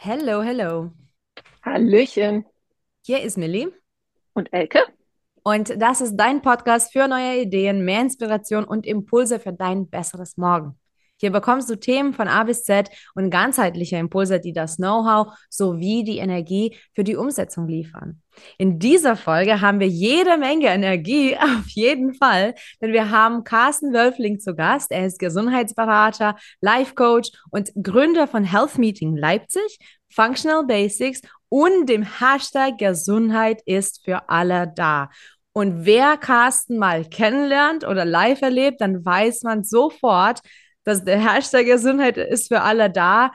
Hello, hello. Hallöchen. Hier ist Millie Und Elke? und das ist dein Podcast für neue Ideen, mehr Inspiration und Impulse für dein besseres Morgen. Hier bekommst du Themen von A bis Z und ganzheitliche Impulse, die das Know-how sowie die Energie für die Umsetzung liefern. In dieser Folge haben wir jede Menge Energie, auf jeden Fall, denn wir haben Carsten Wölfling zu Gast. Er ist Gesundheitsberater, Life Coach und Gründer von Health Meeting Leipzig, Functional Basics und dem Hashtag Gesundheit ist für alle da. Und wer Carsten mal kennenlernt oder live erlebt, dann weiß man sofort, dass der Hashtag Gesundheit ist für alle da.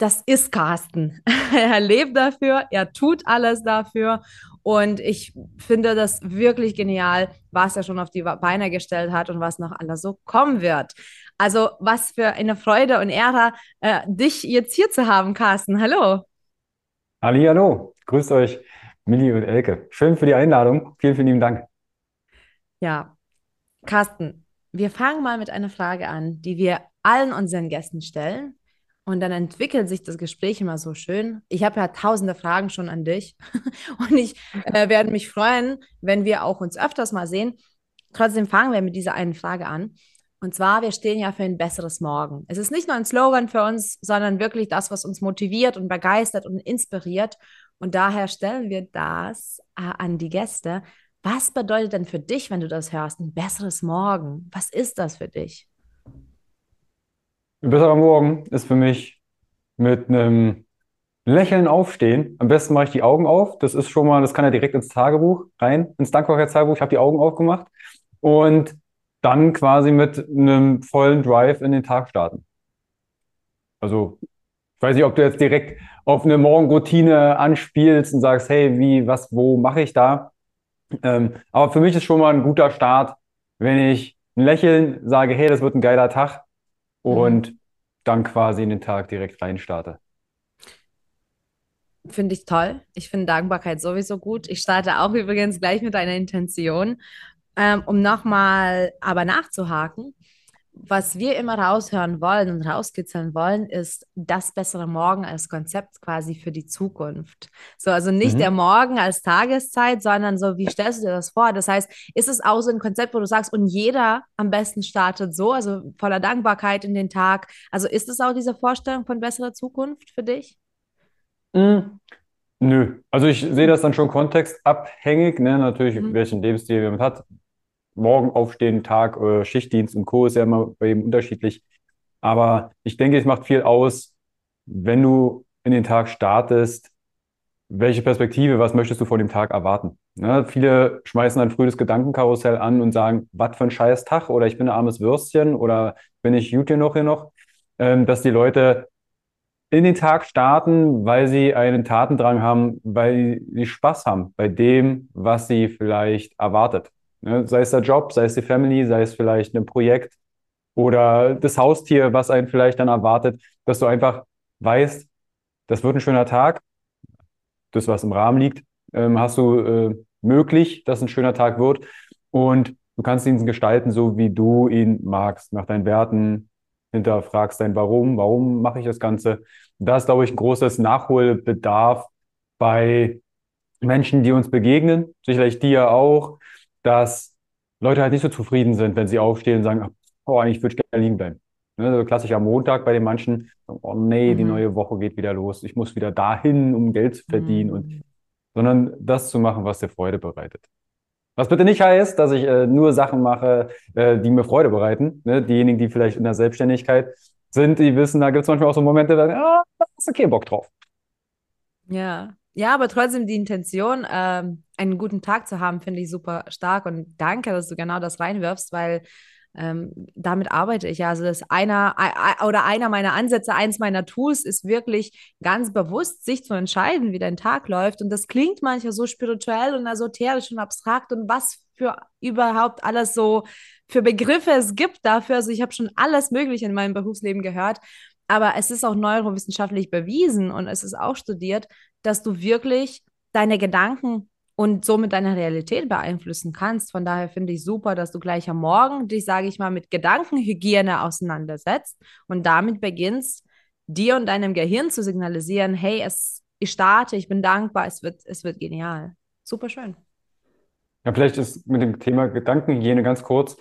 Das ist Carsten. er lebt dafür, er tut alles dafür. Und ich finde das wirklich genial, was er schon auf die Beine gestellt hat und was noch alles so kommen wird. Also, was für eine Freude und Ehre, äh, dich jetzt hier zu haben, Carsten. Hallo. Hallihallo, grüßt euch, Milli und Elke. Schön für die Einladung. Vielen, vielen lieben Dank. Ja, Carsten, wir fangen mal mit einer Frage an, die wir allen unseren Gästen stellen. Und dann entwickelt sich das Gespräch immer so schön. Ich habe ja tausende Fragen schon an dich. Und ich äh, werde mich freuen, wenn wir auch uns öfters mal sehen. Trotzdem fangen wir mit dieser einen Frage an. Und zwar, wir stehen ja für ein besseres Morgen. Es ist nicht nur ein Slogan für uns, sondern wirklich das, was uns motiviert und begeistert und inspiriert. Und daher stellen wir das äh, an die Gäste. Was bedeutet denn für dich, wenn du das hörst, ein besseres Morgen? Was ist das für dich? Ein besserer Morgen ist für mich mit einem Lächeln aufstehen. Am besten mache ich die Augen auf. Das ist schon mal, das kann ja direkt ins Tagebuch rein, ins Dankbarkeitstagebuch. Ich habe die Augen aufgemacht und dann quasi mit einem vollen Drive in den Tag starten. Also, ich weiß nicht, ob du jetzt direkt auf eine Morgenroutine anspielst und sagst, hey, wie, was, wo mache ich da? Ähm, aber für mich ist schon mal ein guter Start, wenn ich ein Lächeln sage, hey, das wird ein geiler Tag und mhm. dann quasi in den Tag direkt reinstarte. Finde ich toll. Ich finde Dankbarkeit sowieso gut. Ich starte auch übrigens gleich mit einer Intention, ähm, um nochmal aber nachzuhaken was wir immer raushören wollen und rauskitzeln wollen, ist das bessere Morgen als Konzept quasi für die Zukunft. So, also nicht mhm. der Morgen als Tageszeit, sondern so, wie stellst du dir das vor? Das heißt, ist es auch so ein Konzept, wo du sagst, und jeder am besten startet so, also voller Dankbarkeit in den Tag. Also ist es auch diese Vorstellung von besserer Zukunft für dich? Mhm. Nö, also ich sehe das dann schon kontextabhängig, ne? natürlich, mhm. welchen Lebensstil man hat morgen aufstehen, Tag, äh, Schichtdienst und Co. ist ja immer bei jedem unterschiedlich. Aber ich denke, es macht viel aus, wenn du in den Tag startest, welche Perspektive, was möchtest du von dem Tag erwarten? Ne? Viele schmeißen dann früh das Gedankenkarussell an und sagen, was für ein scheiß Tag oder ich bin ein armes Würstchen oder bin ich gut noch hier noch, ähm, dass die Leute in den Tag starten, weil sie einen Tatendrang haben, weil sie Spaß haben bei dem, was sie vielleicht erwartet. Ne? Sei es der Job, sei es die Family, sei es vielleicht ein Projekt oder das Haustier, was einen vielleicht dann erwartet, dass du einfach weißt, das wird ein schöner Tag. Das, was im Rahmen liegt, ähm, hast du äh, möglich, dass ein schöner Tag wird. Und du kannst ihn gestalten, so wie du ihn magst, nach deinen Werten, hinterfragst dein Warum, warum mache ich das Ganze. Da ist, glaube ich, ein großes Nachholbedarf bei Menschen, die uns begegnen, sicherlich dir auch, dass Leute halt nicht so zufrieden sind, wenn sie aufstehen und sagen, oh, eigentlich würde ich gerne liegen bleiben. Ne, so klassisch am Montag bei den manchen, oh nee, mhm. die neue Woche geht wieder los, ich muss wieder dahin, um Geld zu verdienen, mhm. und, sondern das zu machen, was dir Freude bereitet. Was bitte nicht heißt, dass ich äh, nur Sachen mache, äh, die mir Freude bereiten. Ne? Diejenigen, die vielleicht in der Selbstständigkeit sind, die wissen, da gibt es manchmal auch so Momente, da ah, da hast du keinen Bock drauf. Ja, ja, aber trotzdem die Intention, ähm, einen guten Tag zu haben, finde ich super stark und danke, dass du genau das reinwirfst, weil ähm, damit arbeite ich ja. Also das einer oder einer meiner Ansätze, eins meiner Tools ist wirklich ganz bewusst, sich zu entscheiden, wie dein Tag läuft. Und das klingt manchmal so spirituell und esoterisch und abstrakt und was für überhaupt alles so für Begriffe es gibt dafür. Also ich habe schon alles Mögliche in meinem Berufsleben gehört. Aber es ist auch neurowissenschaftlich bewiesen und es ist auch studiert, dass du wirklich deine Gedanken und somit deine Realität beeinflussen kannst. Von daher finde ich super, dass du gleich am Morgen dich, sage ich mal, mit Gedankenhygiene auseinandersetzt und damit beginnst, dir und deinem Gehirn zu signalisieren, hey, es, ich starte, ich bin dankbar, es wird, es wird genial. Super schön. Ja, vielleicht ist mit dem Thema Gedankenhygiene ganz kurz.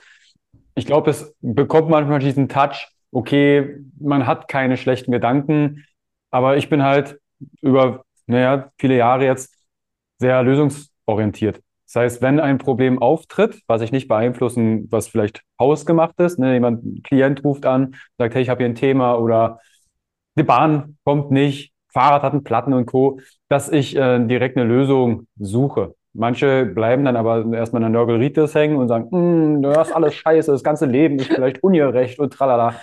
Ich glaube, es bekommt manchmal diesen Touch, okay, man hat keine schlechten Gedanken, aber ich bin halt über, naja, viele Jahre jetzt sehr lösungsorientiert. Das heißt, wenn ein Problem auftritt, was ich nicht beeinflussen, was vielleicht hausgemacht ist, ne, jemand, ein Klient ruft an, sagt, hey, ich habe hier ein Thema oder die Bahn kommt nicht, Fahrrad hat einen Platten und Co., dass ich äh, direkt eine Lösung suche. Manche bleiben dann aber erstmal in der Nörgelritis hängen und sagen, hm, das ist alles scheiße, das ganze Leben ist vielleicht ungerecht und tralala.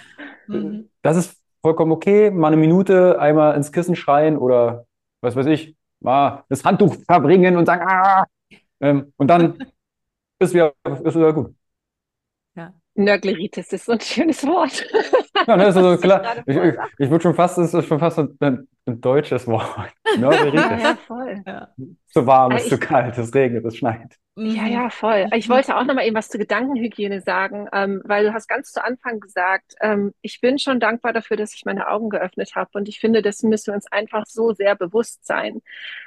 Mhm. Das ist vollkommen okay, mal eine Minute einmal ins Kissen schreien oder was weiß ich, mal das Handtuch verbringen und sagen, ah, ähm, und dann ist wieder, ist wieder gut. Ja. Nörgleritis ist so ein schönes Wort. Ja, ne, ist also klar. Ich, ich, ich würde schon fast, es ist schon fast ein, ein deutsches Wort. Nörgleritis. Ja, ja, voll. Ja. Zu warm, es ist zu kalt, es regnet, es schneit. Ja, ja, voll. Ich wollte auch noch mal eben was zur Gedankenhygiene sagen, ähm, weil du hast ganz zu Anfang gesagt, ähm, ich bin schon dankbar dafür, dass ich meine Augen geöffnet habe. Und ich finde, das müssen wir uns einfach so sehr bewusst sein.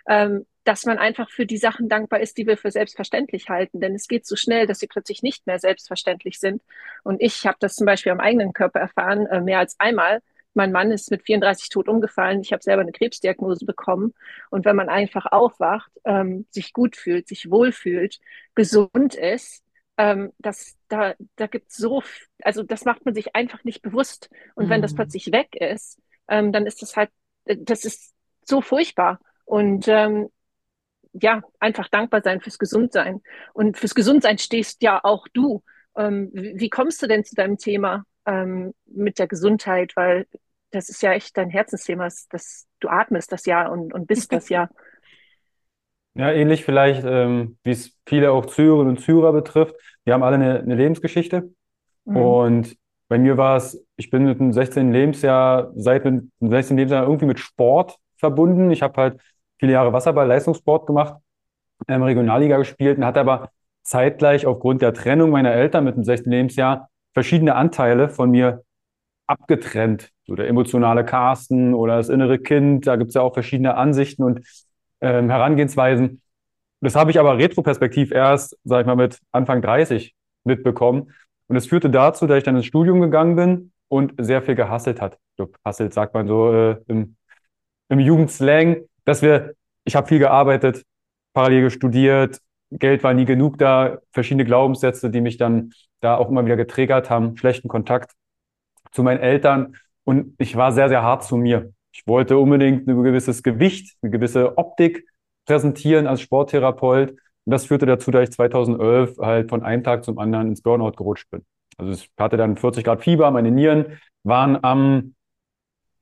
Ähm, dass man einfach für die Sachen dankbar ist, die wir für selbstverständlich halten. Denn es geht so schnell, dass sie plötzlich nicht mehr selbstverständlich sind. Und ich habe das zum Beispiel am eigenen Körper erfahren, äh, mehr als einmal. Mein Mann ist mit 34 tot umgefallen. Ich habe selber eine Krebsdiagnose bekommen. Und wenn man einfach aufwacht, ähm, sich gut fühlt, sich wohlfühlt, gesund ist, ähm, das, da, da gibt so, also das macht man sich einfach nicht bewusst. Und mhm. wenn das mhm. plötzlich weg ist, ähm, dann ist das halt, äh, das ist so furchtbar. Und ähm, ja, einfach dankbar sein fürs Gesundsein. Und fürs Gesundsein stehst ja auch du. Ähm, wie, kommst du denn zu deinem Thema ähm, mit der Gesundheit? Weil das ist ja echt dein Herzensthema. Das, du atmest das ja und, und bist das ja. Ja, ähnlich vielleicht, ähm, wie es viele auch Zürerinnen und Zyrer betrifft. Wir haben alle eine, eine Lebensgeschichte. Mhm. Und bei mir war es, ich bin mit dem 16. Lebensjahr, seit dem 16. Lebensjahr irgendwie mit Sport verbunden. Ich habe halt viele Jahre Wasserball, Leistungssport gemacht, ähm, Regionalliga gespielt und hatte aber zeitgleich aufgrund der Trennung meiner Eltern mit dem 16. Lebensjahr verschiedene Anteile von mir abgetrennt. So der emotionale Carsten oder das innere Kind, da gibt es ja auch verschiedene Ansichten und ähm, Herangehensweisen. Das habe ich aber retroperspektiv erst, sag ich mal, mit Anfang 30 mitbekommen. Und es führte dazu, dass ich dann ins Studium gegangen bin und sehr viel gehasselt hat. Hasselt sagt man so äh, im, im Jugendslang dass wir, ich habe viel gearbeitet, parallel studiert, Geld war nie genug da, verschiedene Glaubenssätze, die mich dann da auch immer wieder getriggert haben, schlechten Kontakt zu meinen Eltern und ich war sehr, sehr hart zu mir. Ich wollte unbedingt ein gewisses Gewicht, eine gewisse Optik präsentieren als Sporttherapeut. Und das führte dazu, dass ich 2011 halt von einem Tag zum anderen ins Burnout gerutscht bin. Also ich hatte dann 40 Grad Fieber, meine Nieren waren am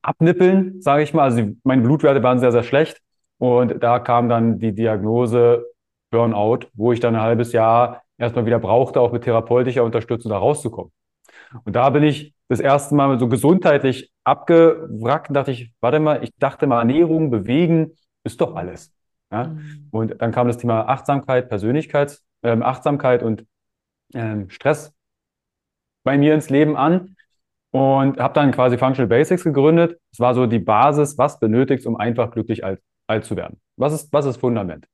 abnippeln, sage ich mal. Also meine Blutwerte waren sehr, sehr schlecht. Und da kam dann die Diagnose Burnout, wo ich dann ein halbes Jahr erstmal wieder brauchte, auch mit therapeutischer Unterstützung da rauszukommen. Und da bin ich das erste Mal so gesundheitlich abgewrackt und dachte ich, warte mal, ich dachte mal, Ernährung, Bewegen ist doch alles. Ja? Mhm. Und dann kam das Thema Achtsamkeit, Persönlichkeits, ähm, Achtsamkeit und ähm, Stress bei mir ins Leben an und habe dann quasi Functional Basics gegründet. Es war so die Basis, was benötigt, um einfach glücklich alt, alt zu werden. Was ist, was ist Fundament?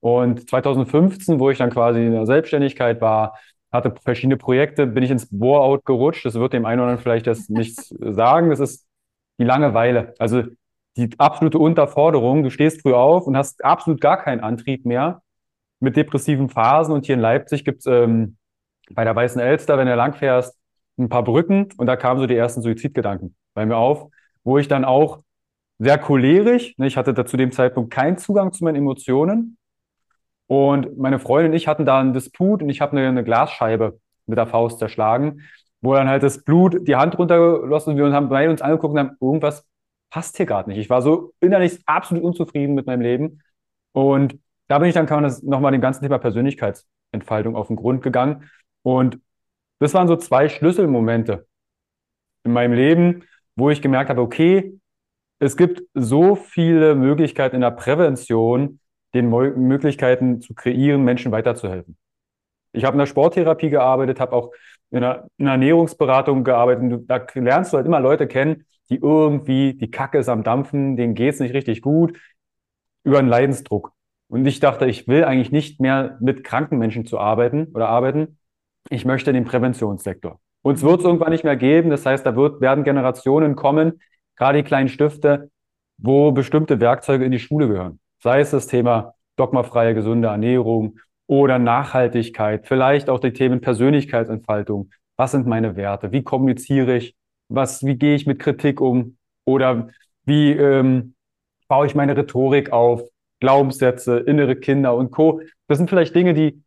Und 2015, wo ich dann quasi in der Selbstständigkeit war, hatte verschiedene Projekte, bin ich ins Bore-out gerutscht. Das wird dem einen oder anderen vielleicht das nichts sagen. Das ist die Langeweile. Also die absolute Unterforderung. Du stehst früh auf und hast absolut gar keinen Antrieb mehr mit depressiven Phasen. Und hier in Leipzig gibt's ähm, bei der Weißen Elster, wenn du langfährst, ein paar Brücken und da kamen so die ersten Suizidgedanken bei mir auf, wo ich dann auch sehr cholerisch, ne, ich hatte da zu dem Zeitpunkt keinen Zugang zu meinen Emotionen und meine Freundin und ich hatten da einen Disput und ich habe eine, eine Glasscheibe mit der Faust zerschlagen, wo dann halt das Blut die Hand runtergelassen und wir haben beide uns angeguckt und haben, irgendwas passt hier gerade nicht. Ich war so innerlich absolut unzufrieden mit meinem Leben und da bin ich dann, kann man das nochmal dem ganzen Thema Persönlichkeitsentfaltung auf den Grund gegangen und das waren so zwei Schlüsselmomente in meinem Leben, wo ich gemerkt habe, okay, es gibt so viele Möglichkeiten in der Prävention, den Möglichkeiten zu kreieren, Menschen weiterzuhelfen. Ich habe in der Sporttherapie gearbeitet, habe auch in einer, in einer Ernährungsberatung gearbeitet. Da lernst du halt immer Leute kennen, die irgendwie, die Kacke ist am Dampfen, denen geht's nicht richtig gut, über einen Leidensdruck. Und ich dachte, ich will eigentlich nicht mehr mit kranken Menschen zu arbeiten oder arbeiten. Ich möchte in den Präventionssektor. Uns wird es irgendwann nicht mehr geben. Das heißt, da wird, werden Generationen kommen, gerade die kleinen Stifte, wo bestimmte Werkzeuge in die Schule gehören. Sei es das Thema dogmafreie, gesunde Ernährung oder Nachhaltigkeit, vielleicht auch die Themen Persönlichkeitsentfaltung. Was sind meine Werte? Wie kommuniziere ich? Was, wie gehe ich mit Kritik um? Oder wie ähm, baue ich meine Rhetorik auf? Glaubenssätze, innere Kinder und Co. Das sind vielleicht Dinge, die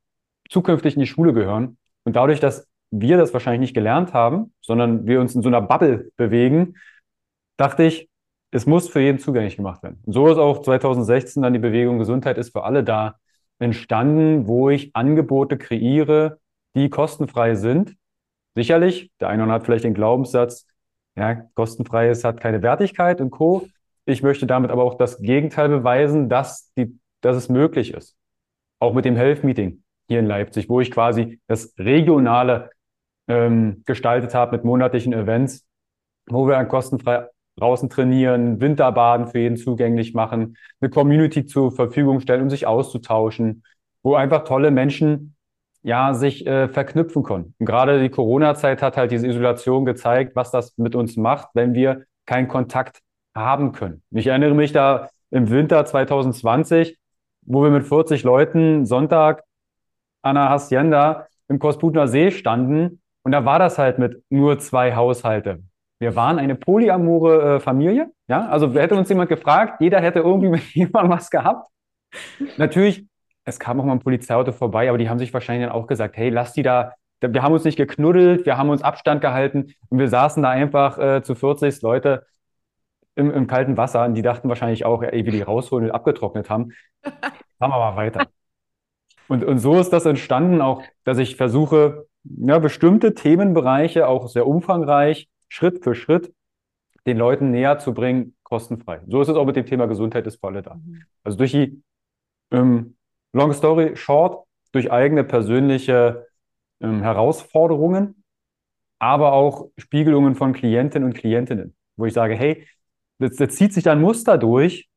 zukünftig in die Schule gehören. Und dadurch, dass wir das wahrscheinlich nicht gelernt haben, sondern wir uns in so einer Bubble bewegen, dachte ich, es muss für jeden zugänglich gemacht werden. Und so ist auch 2016 dann die Bewegung Gesundheit ist für alle da entstanden, wo ich Angebote kreiere, die kostenfrei sind. Sicherlich, der eine hat vielleicht den Glaubenssatz, ja, kostenfreies hat keine Wertigkeit und Co. Ich möchte damit aber auch das Gegenteil beweisen, dass, die, dass es möglich ist. Auch mit dem Health Meeting hier in Leipzig, wo ich quasi das regionale ähm, gestaltet habe mit monatlichen Events, wo wir kostenfrei draußen trainieren, Winterbaden für jeden zugänglich machen, eine Community zur Verfügung stellen, um sich auszutauschen, wo einfach tolle Menschen ja sich äh, verknüpfen können. Und gerade die Corona-Zeit hat halt diese Isolation gezeigt, was das mit uns macht, wenn wir keinen Kontakt haben können. Ich erinnere mich da im Winter 2020, wo wir mit 40 Leuten Sonntag an der Hacienda im Kosputner See standen und da war das halt mit nur zwei Haushalte. Wir waren eine polyamore äh, Familie. Ja, also hätte uns jemand gefragt, jeder hätte irgendwie mit jemandem was gehabt. Natürlich, es kam auch mal ein Polizeiauto vorbei, aber die haben sich wahrscheinlich dann auch gesagt, hey, lass die da, wir haben uns nicht geknuddelt, wir haben uns Abstand gehalten und wir saßen da einfach äh, zu 40 Leute im, im, kalten Wasser und die dachten wahrscheinlich auch, ey, wie die rausholen und abgetrocknet haben. Machen wir mal weiter. Und, und so ist das entstanden auch, dass ich versuche, ja, bestimmte Themenbereiche, auch sehr umfangreich, Schritt für Schritt den Leuten näher zu bringen, kostenfrei. So ist es auch mit dem Thema Gesundheit ist für alle da. Mhm. Also durch die ähm, Long Story Short, durch eigene persönliche ähm, Herausforderungen, aber auch Spiegelungen von Klientinnen und Klientinnen, wo ich sage, hey, das, das zieht sich da ein Muster durch.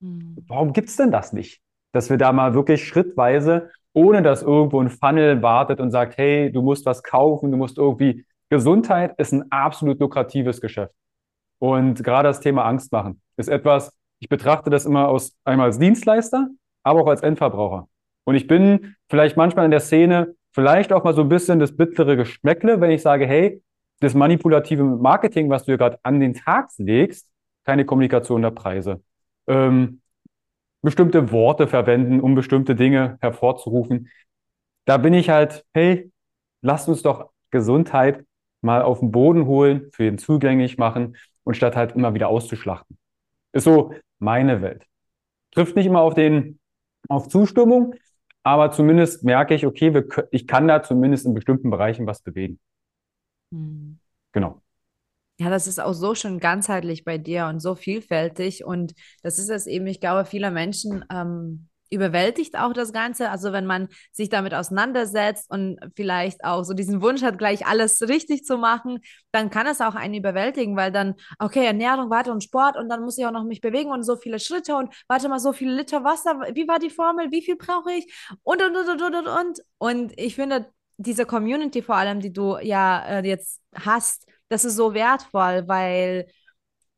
Mhm. Warum gibt es denn das nicht? Dass wir da mal wirklich schrittweise, ohne dass irgendwo ein Funnel wartet und sagt, hey, du musst was kaufen, du musst irgendwie Gesundheit ist ein absolut lukratives Geschäft. Und gerade das Thema Angst machen ist etwas, ich betrachte das immer aus, einmal als Dienstleister, aber auch als Endverbraucher. Und ich bin vielleicht manchmal in der Szene vielleicht auch mal so ein bisschen das bittere Geschmäckle, wenn ich sage, hey, das manipulative Marketing, was du hier gerade an den Tag legst, keine Kommunikation der Preise. Ähm, bestimmte Worte verwenden, um bestimmte Dinge hervorzurufen. Da bin ich halt, hey, lasst uns doch Gesundheit mal auf den Boden holen, für ihn zugänglich machen und statt halt immer wieder auszuschlachten. Ist so meine Welt. Trifft nicht immer auf den, auf Zustimmung, aber zumindest merke ich, okay, wir, ich kann da zumindest in bestimmten Bereichen was bewegen. Mhm. Genau. Ja, das ist auch so schön ganzheitlich bei dir und so vielfältig. Und das ist es eben, ich glaube, viele Menschen ähm, überwältigt auch das Ganze. Also wenn man sich damit auseinandersetzt und vielleicht auch so diesen Wunsch hat, gleich alles richtig zu machen, dann kann es auch einen überwältigen, weil dann, okay, Ernährung, warte und Sport und dann muss ich auch noch mich bewegen und so viele Schritte und warte mal, so viele Liter Wasser, wie war die Formel, wie viel brauche ich und, und, und, und, und, und. Und ich finde, diese Community vor allem, die du ja äh, jetzt hast, das ist so wertvoll, weil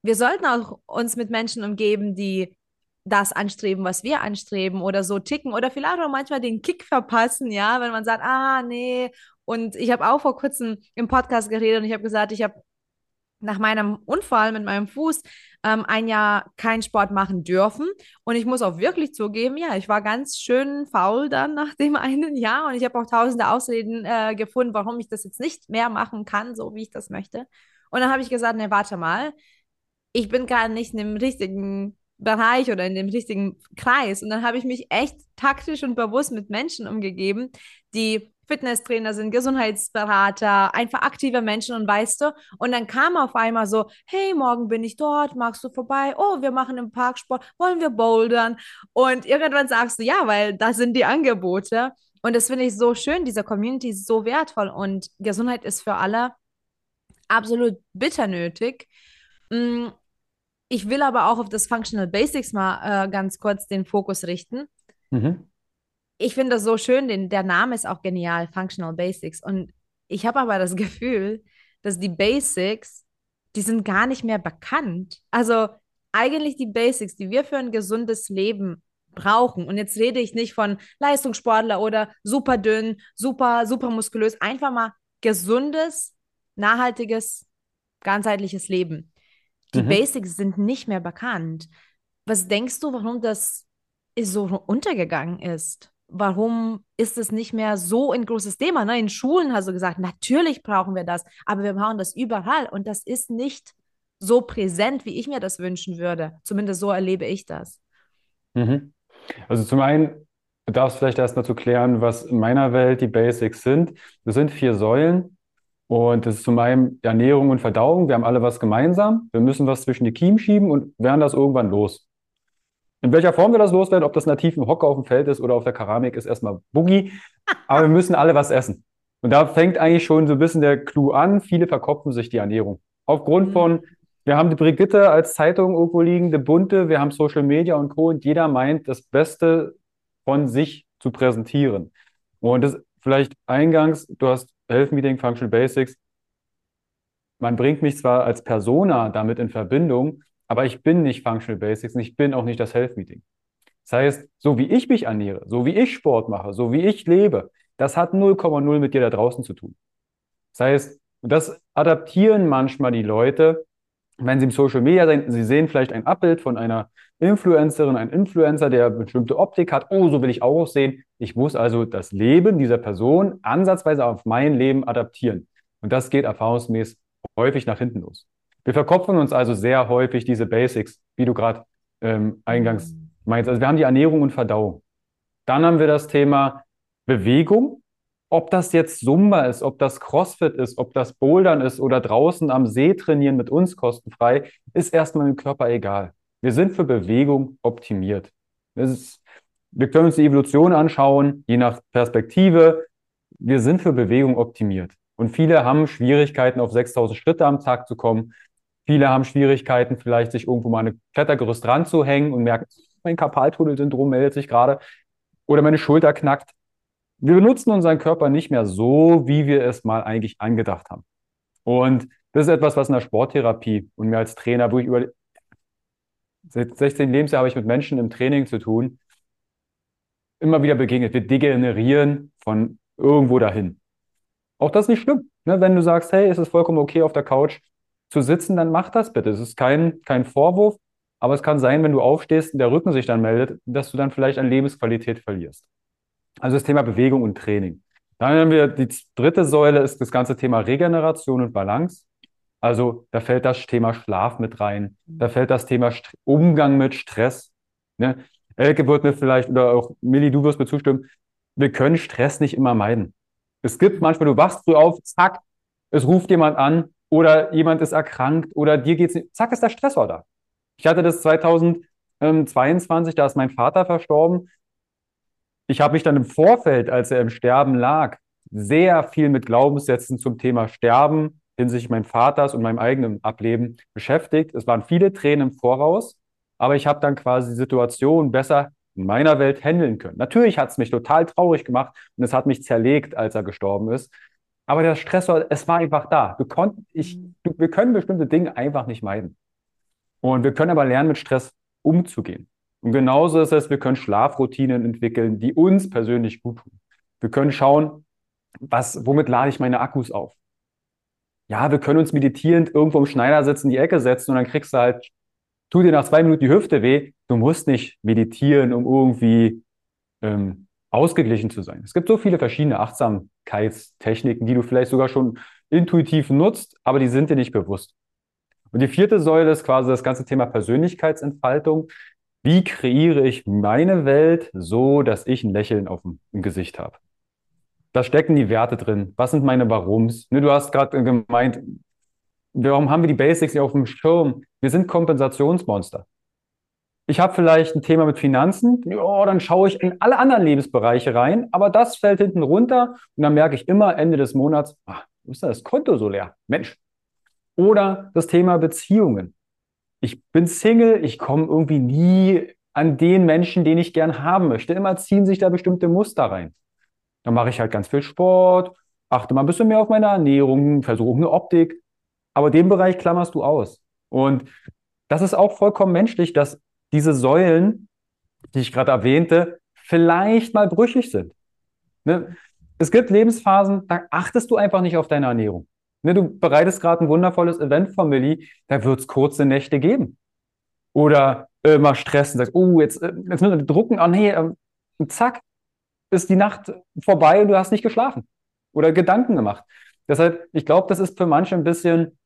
wir sollten auch uns mit Menschen umgeben, die das anstreben, was wir anstreben oder so ticken oder vielleicht auch manchmal den Kick verpassen, ja, wenn man sagt, ah, nee. Und ich habe auch vor kurzem im Podcast geredet und ich habe gesagt, ich habe nach meinem Unfall mit meinem Fuß ähm, ein Jahr keinen Sport machen dürfen. Und ich muss auch wirklich zugeben, ja, ich war ganz schön faul dann nach dem einen Jahr und ich habe auch tausende Ausreden äh, gefunden, warum ich das jetzt nicht mehr machen kann, so wie ich das möchte. Und dann habe ich gesagt, nee, warte mal, ich bin gerade nicht in dem richtigen Bereich oder in dem richtigen Kreis. Und dann habe ich mich echt taktisch und bewusst mit Menschen umgegeben, die Fitnesstrainer sind, Gesundheitsberater, einfach aktive Menschen und weißt du. Und dann kam auf einmal so, hey, morgen bin ich dort, magst du vorbei? Oh, wir machen im Parksport, wollen wir bouldern? Und irgendwann sagst du, ja, weil das sind die Angebote. Und das finde ich so schön, diese Community ist so wertvoll und Gesundheit ist für alle absolut bitter nötig. Mm, ich will aber auch auf das Functional Basics mal äh, ganz kurz den Fokus richten. Mhm. Ich finde das so schön, den, der Name ist auch genial, Functional Basics. Und ich habe aber das Gefühl, dass die Basics, die sind gar nicht mehr bekannt. Also eigentlich die Basics, die wir für ein gesundes Leben brauchen. Und jetzt rede ich nicht von Leistungssportler oder super dünn, super, super muskulös. Einfach mal gesundes, nachhaltiges, ganzheitliches Leben. Die mhm. Basics sind nicht mehr bekannt. Was denkst du, warum das so untergegangen ist? Warum ist es nicht mehr so ein großes Thema? Ne? In Schulen hast du gesagt, natürlich brauchen wir das, aber wir brauchen das überall und das ist nicht so präsent, wie ich mir das wünschen würde. Zumindest so erlebe ich das. Mhm. Also zum einen darfst du vielleicht erstmal zu klären, was in meiner Welt die Basics sind. Das sind vier Säulen und das ist zum einen Ernährung und Verdauung. Wir haben alle was gemeinsam. Wir müssen was zwischen die Kiemen schieben und werden das irgendwann los. In welcher Form wir das loswerden, ob das nativ im Hocker auf dem Feld ist oder auf der Keramik, ist erstmal Boogie. Aber wir müssen alle was essen. Und da fängt eigentlich schon so ein bisschen der Clou an. Viele verkopfen sich die Ernährung. Aufgrund mhm. von, wir haben die Brigitte als Zeitung irgendwo liegende Bunte, wir haben Social Media und Co. Und jeder meint, das Beste von sich zu präsentieren. Und das vielleicht eingangs, du hast Health Meeting, Functional Basics. Man bringt mich zwar als Persona damit in Verbindung, aber ich bin nicht Functional Basics und ich bin auch nicht das Health Meeting. Das heißt, so wie ich mich ernähre, so wie ich Sport mache, so wie ich lebe, das hat 0,0 mit dir da draußen zu tun. Das heißt, das adaptieren manchmal die Leute, wenn sie im Social Media sind, sie sehen vielleicht ein Abbild von einer Influencerin, ein Influencer, der bestimmte Optik hat. Oh, so will ich auch aussehen. Ich muss also das Leben dieser Person ansatzweise auf mein Leben adaptieren. Und das geht erfahrungsmäßig häufig nach hinten los. Wir verkopfen uns also sehr häufig diese Basics, wie du gerade ähm, eingangs mhm. meinst. Also wir haben die Ernährung und Verdauung. Dann haben wir das Thema Bewegung. Ob das jetzt Zumba ist, ob das CrossFit ist, ob das Bouldern ist oder draußen am See trainieren mit uns kostenfrei, ist erstmal im Körper egal. Wir sind für Bewegung optimiert. Ist, wir können uns die Evolution anschauen, je nach Perspektive. Wir sind für Bewegung optimiert. Und viele haben Schwierigkeiten, auf 6000 Schritte am Tag zu kommen. Viele haben Schwierigkeiten, vielleicht sich irgendwo mal eine Klettergerüst ranzuhängen und merken, mein Karpaltunnelsyndrom meldet sich gerade oder meine Schulter knackt. Wir benutzen unseren Körper nicht mehr so, wie wir es mal eigentlich angedacht haben. Und das ist etwas, was in der Sporttherapie und mir als Trainer, wo ich über seit 16 Lebensjahren habe ich mit Menschen im Training zu tun, immer wieder begegnet. Wir degenerieren von irgendwo dahin. Auch das ist nicht schlimm. Ne? Wenn du sagst, hey, es ist vollkommen okay, auf der Couch zu sitzen, dann mach das bitte. Es ist kein, kein Vorwurf, aber es kann sein, wenn du aufstehst und der Rücken sich dann meldet, dass du dann vielleicht an Lebensqualität verlierst. Also das Thema Bewegung und Training. Dann haben wir die dritte Säule, ist das ganze Thema Regeneration und Balance. Also da fällt das Thema Schlaf mit rein, da fällt das Thema St Umgang mit Stress. Ne? Elke wird mir vielleicht, oder auch Milli, du wirst mir zustimmen, wir können Stress nicht immer meiden. Es gibt manchmal, du wachst früh auf, zack, es ruft jemand an, oder jemand ist erkrankt oder dir geht's nicht. Zack, ist der Stressor da. Ich hatte das 2022, da ist mein Vater verstorben. Ich habe mich dann im Vorfeld, als er im Sterben lag, sehr viel mit Glaubenssätzen zum Thema Sterben hinsichtlich meines Vaters und meinem eigenen Ableben beschäftigt. Es waren viele Tränen im Voraus, aber ich habe dann quasi die Situation besser in meiner Welt handeln können. Natürlich hat es mich total traurig gemacht und es hat mich zerlegt, als er gestorben ist. Aber der Stressor, es war einfach da. Du konnt, ich, mhm. wir können bestimmte Dinge einfach nicht meiden. Und wir können aber lernen, mit Stress umzugehen. Und genauso ist es, wir können Schlafroutinen entwickeln, die uns persönlich gut tun. Wir können schauen, was, womit lade ich meine Akkus auf? Ja, wir können uns meditierend irgendwo im Schneidersitz in die Ecke setzen und dann kriegst du halt, tu dir nach zwei Minuten die Hüfte weh. Du musst nicht meditieren, um irgendwie ähm, ausgeglichen zu sein. Es gibt so viele verschiedene Achtsamkeitstechniken, die du vielleicht sogar schon intuitiv nutzt, aber die sind dir nicht bewusst. Und die vierte Säule ist quasi das ganze Thema Persönlichkeitsentfaltung. Wie kreiere ich meine Welt so, dass ich ein Lächeln auf dem Gesicht habe? Da stecken die Werte drin. Was sind meine Warums? Ne, du hast gerade gemeint, warum haben wir die Basics nicht auf dem Schirm? Wir sind Kompensationsmonster ich habe vielleicht ein Thema mit Finanzen, ja, dann schaue ich in alle anderen Lebensbereiche rein, aber das fällt hinten runter und dann merke ich immer Ende des Monats, ach, ist das Konto so leer? Mensch. Oder das Thema Beziehungen. ich bin Single, ich komme irgendwie nie an den Menschen, den ich gern haben möchte. Immer ziehen sich da bestimmte Muster rein. Dann mache ich halt ganz viel Sport, achte mal ein bisschen mehr auf meine Ernährung, versuche eine Optik. Aber den Bereich klammerst du aus. Und das ist auch vollkommen menschlich, dass diese Säulen, die ich gerade erwähnte, vielleicht mal brüchig sind. Ne? Es gibt Lebensphasen, da achtest du einfach nicht auf deine Ernährung. Ne? Du bereitest gerade ein wundervolles Event, Family, da wird es kurze Nächte geben. Oder äh, mal stressen, sagst, oh, jetzt, äh, jetzt müssen wir drucken, oh nee, äh, zack, ist die Nacht vorbei und du hast nicht geschlafen oder Gedanken gemacht. Deshalb, ich glaube, das ist für manche ein bisschen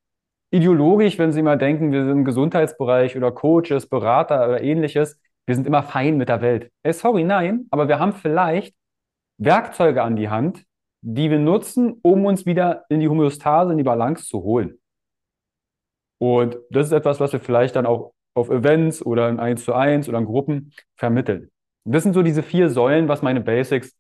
ideologisch, wenn sie mal denken, wir sind im Gesundheitsbereich oder Coaches, Berater oder ähnliches. Wir sind immer fein mit der Welt. Ey, sorry, nein, aber wir haben vielleicht Werkzeuge an die Hand, die wir nutzen, um uns wieder in die Homöostase, in die Balance zu holen. Und das ist etwas, was wir vielleicht dann auch auf Events oder in 1 zu 1 oder in Gruppen vermitteln. Das sind so diese vier Säulen, was meine Basics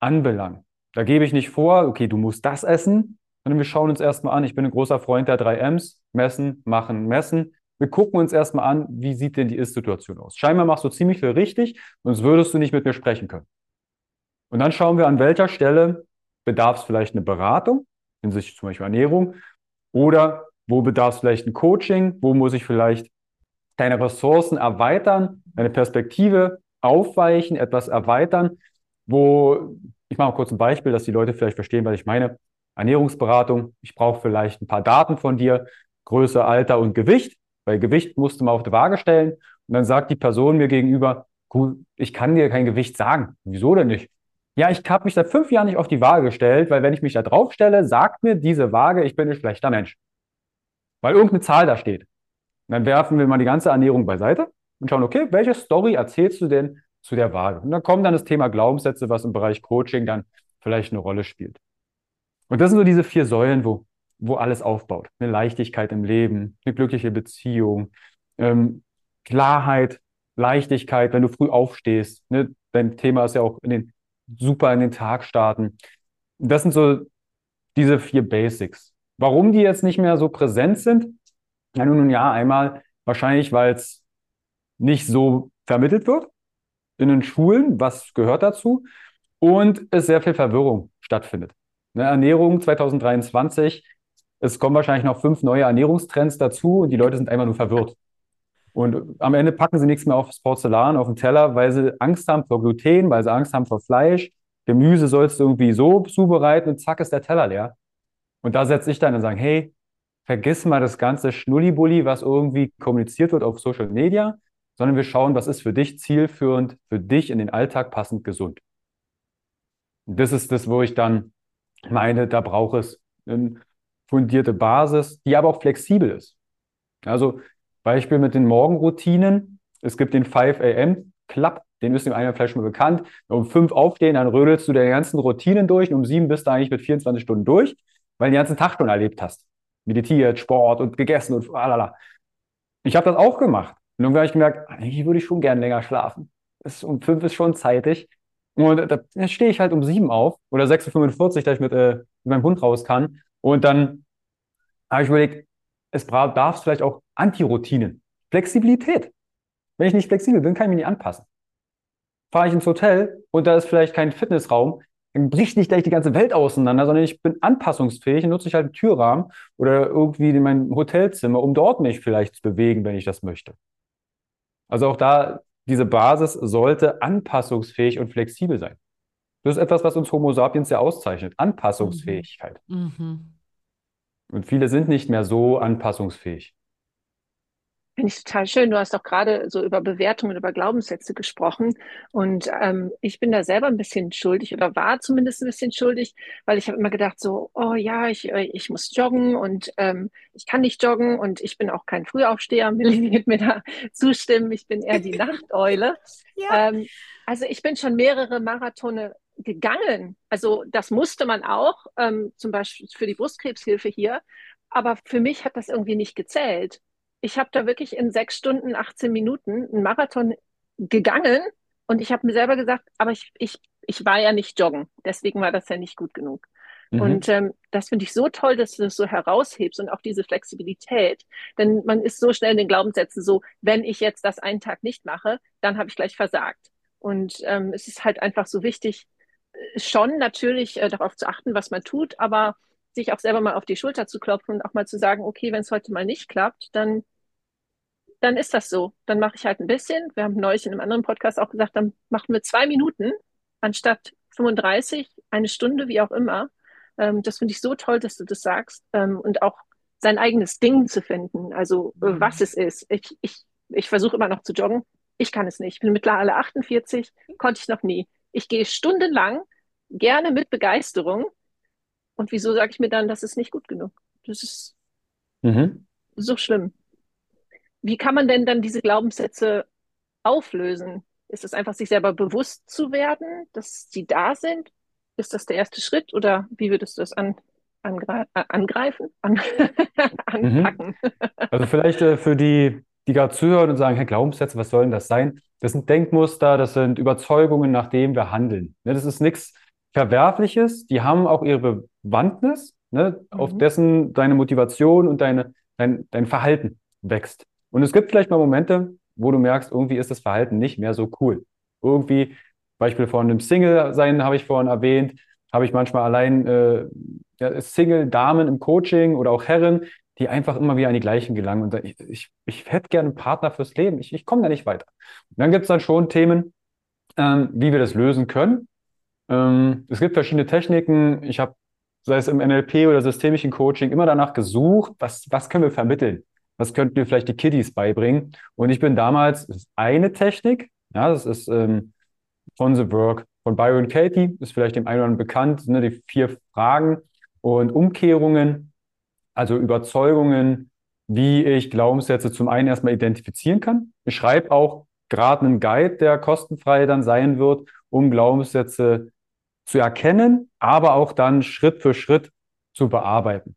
anbelangt. Da gebe ich nicht vor, okay, du musst das essen, sondern wir schauen uns erstmal an. Ich bin ein großer Freund der drei M's. Messen, machen, messen. Wir gucken uns erstmal an, wie sieht denn die Ist-Situation aus. Scheinbar machst du ziemlich viel richtig, sonst würdest du nicht mit mir sprechen können. Und dann schauen wir, an welcher Stelle bedarf es vielleicht eine Beratung, hinsichtlich zum Beispiel Ernährung, oder wo bedarf es vielleicht ein Coaching, wo muss ich vielleicht deine Ressourcen erweitern, deine Perspektive aufweichen, etwas erweitern, wo, ich mache mal kurz ein Beispiel, dass die Leute vielleicht verstehen, was ich meine. Ernährungsberatung, ich brauche vielleicht ein paar Daten von dir, Größe, Alter und Gewicht, weil Gewicht musst du mal auf die Waage stellen und dann sagt die Person mir gegenüber, gut, ich kann dir kein Gewicht sagen. Wieso denn nicht? Ja, ich habe mich seit fünf Jahren nicht auf die Waage gestellt, weil wenn ich mich da drauf stelle, sagt mir diese Waage, ich bin ein schlechter Mensch. Weil irgendeine Zahl da steht. Und dann werfen wir mal die ganze Ernährung beiseite und schauen, okay, welche Story erzählst du denn zu der Waage? Und dann kommt dann das Thema Glaubenssätze, was im Bereich Coaching dann vielleicht eine Rolle spielt. Und das sind so diese vier Säulen, wo, wo alles aufbaut. Eine Leichtigkeit im Leben, eine glückliche Beziehung, ähm, Klarheit, Leichtigkeit, wenn du früh aufstehst. Ne? Dein Thema ist ja auch in den, super in den Tag starten. Das sind so diese vier Basics. Warum die jetzt nicht mehr so präsent sind, ja, nun ja, einmal wahrscheinlich, weil es nicht so vermittelt wird in den Schulen, was gehört dazu, und es sehr viel Verwirrung stattfindet. Ne, Ernährung 2023, es kommen wahrscheinlich noch fünf neue Ernährungstrends dazu und die Leute sind einfach nur verwirrt. Und am Ende packen sie nichts mehr aufs Porzellan, auf den Teller, weil sie Angst haben vor Gluten, weil sie Angst haben vor Fleisch. Gemüse sollst du irgendwie so zubereiten und zack ist der Teller leer. Und da setze ich dann und sage, hey, vergiss mal das ganze Schnullibulli, was irgendwie kommuniziert wird auf Social Media, sondern wir schauen, was ist für dich zielführend, für dich in den Alltag passend gesund. Und das ist das, wo ich dann meine, da braucht es eine fundierte Basis, die aber auch flexibel ist. Also Beispiel mit den Morgenroutinen. Es gibt den 5 a.m. Club, den ist dem einen vielleicht schon mal bekannt. Um 5 aufstehen, dann rödelst du deine ganzen Routinen durch und um 7 bist du eigentlich mit 24 Stunden durch, weil du den ganzen Tag schon erlebt hast meditiert, Sport und gegessen und alala. Ich habe das auch gemacht. Und irgendwann habe ich gemerkt, eigentlich würde ich schon gern länger schlafen. Um fünf ist schon zeitig. Und da, da stehe ich halt um sieben auf oder 6.45 Uhr, dass ich mit, äh, mit meinem Hund raus kann. Und dann habe ich überlegt, es darf vielleicht auch Antiroutinen. Flexibilität. Wenn ich nicht flexibel bin, kann ich mich nicht anpassen. Fahre ich ins Hotel und da ist vielleicht kein Fitnessraum, dann bricht nicht gleich die ganze Welt auseinander, sondern ich bin anpassungsfähig und nutze ich halt einen Türrahmen oder irgendwie in mein Hotelzimmer, um dort mich vielleicht zu bewegen, wenn ich das möchte. Also auch da, diese Basis sollte anpassungsfähig und flexibel sein. Das ist etwas, was uns Homo sapiens ja auszeichnet. Anpassungsfähigkeit. Mhm. mhm. Und viele sind nicht mehr so anpassungsfähig. Finde ich total schön. Du hast doch gerade so über Bewertungen, über Glaubenssätze gesprochen. Und ähm, ich bin da selber ein bisschen schuldig oder war zumindest ein bisschen schuldig, weil ich habe immer gedacht, so, oh ja, ich, äh, ich muss joggen und ähm, ich kann nicht joggen und ich bin auch kein Frühaufsteher. Millie wird mir da zustimmen. Ich bin eher die Nachteule. ja. ähm, also ich bin schon mehrere Marathone gegangen. Also das musste man auch, ähm, zum Beispiel für die Brustkrebshilfe hier. Aber für mich hat das irgendwie nicht gezählt ich habe da wirklich in sechs Stunden, 18 Minuten einen Marathon gegangen und ich habe mir selber gesagt, aber ich, ich, ich war ja nicht joggen. Deswegen war das ja nicht gut genug. Mhm. Und ähm, das finde ich so toll, dass du das so heraushebst und auch diese Flexibilität. Denn man ist so schnell in den Glaubenssätzen so, wenn ich jetzt das einen Tag nicht mache, dann habe ich gleich versagt. Und ähm, es ist halt einfach so wichtig, äh, schon natürlich äh, darauf zu achten, was man tut, aber sich auch selber mal auf die Schulter zu klopfen und auch mal zu sagen, okay, wenn es heute mal nicht klappt, dann, dann ist das so. Dann mache ich halt ein bisschen. Wir haben neulich in einem anderen Podcast auch gesagt, dann machen wir zwei Minuten anstatt 35, eine Stunde, wie auch immer. Ähm, das finde ich so toll, dass du das sagst. Ähm, und auch sein eigenes Ding zu finden, also äh, mhm. was es ist. Ich, ich, ich versuche immer noch zu joggen. Ich kann es nicht. Ich bin mittlerweile 48, konnte ich noch nie. Ich gehe stundenlang, gerne mit Begeisterung. Und wieso sage ich mir dann, das ist nicht gut genug? Das ist mhm. so schlimm. Wie kann man denn dann diese Glaubenssätze auflösen? Ist es einfach, sich selber bewusst zu werden, dass sie da sind? Ist das der erste Schritt oder wie würdest du das an, angre äh, angreifen? An anpacken? Mhm. Also vielleicht äh, für die, die gerade zuhören und sagen, hey, Glaubenssätze, was soll denn das sein? Das sind Denkmuster, das sind Überzeugungen, nach denen wir handeln. Ne, das ist nichts Verwerfliches, die haben auch ihre Bewandtnis, ne, mhm. auf dessen deine Motivation und deine, dein, dein Verhalten wächst. Und es gibt vielleicht mal Momente, wo du merkst, irgendwie ist das Verhalten nicht mehr so cool. Irgendwie Beispiel von einem Single-Sein habe ich vorhin erwähnt, habe ich manchmal allein äh, ja, Single-Damen im Coaching oder auch Herren, die einfach immer wieder an die gleichen gelangen. Und ich, ich, ich hätte gerne einen Partner fürs Leben. Ich, ich komme da nicht weiter. Und dann gibt es dann schon Themen, ähm, wie wir das lösen können. Ähm, es gibt verschiedene Techniken. Ich habe, sei es im NLP oder systemischen Coaching, immer danach gesucht, was, was können wir vermitteln? Was könnten wir vielleicht die Kiddies beibringen? Und ich bin damals, das ist eine Technik, ja, das ist ähm, von The Work von Byron Katie, ist vielleicht dem einen oder anderen bekannt, ne, die vier Fragen und Umkehrungen, also Überzeugungen, wie ich Glaubenssätze zum einen erstmal identifizieren kann. Ich schreibe auch gerade einen Guide, der kostenfrei dann sein wird, um Glaubenssätze zu erkennen, aber auch dann Schritt für Schritt zu bearbeiten.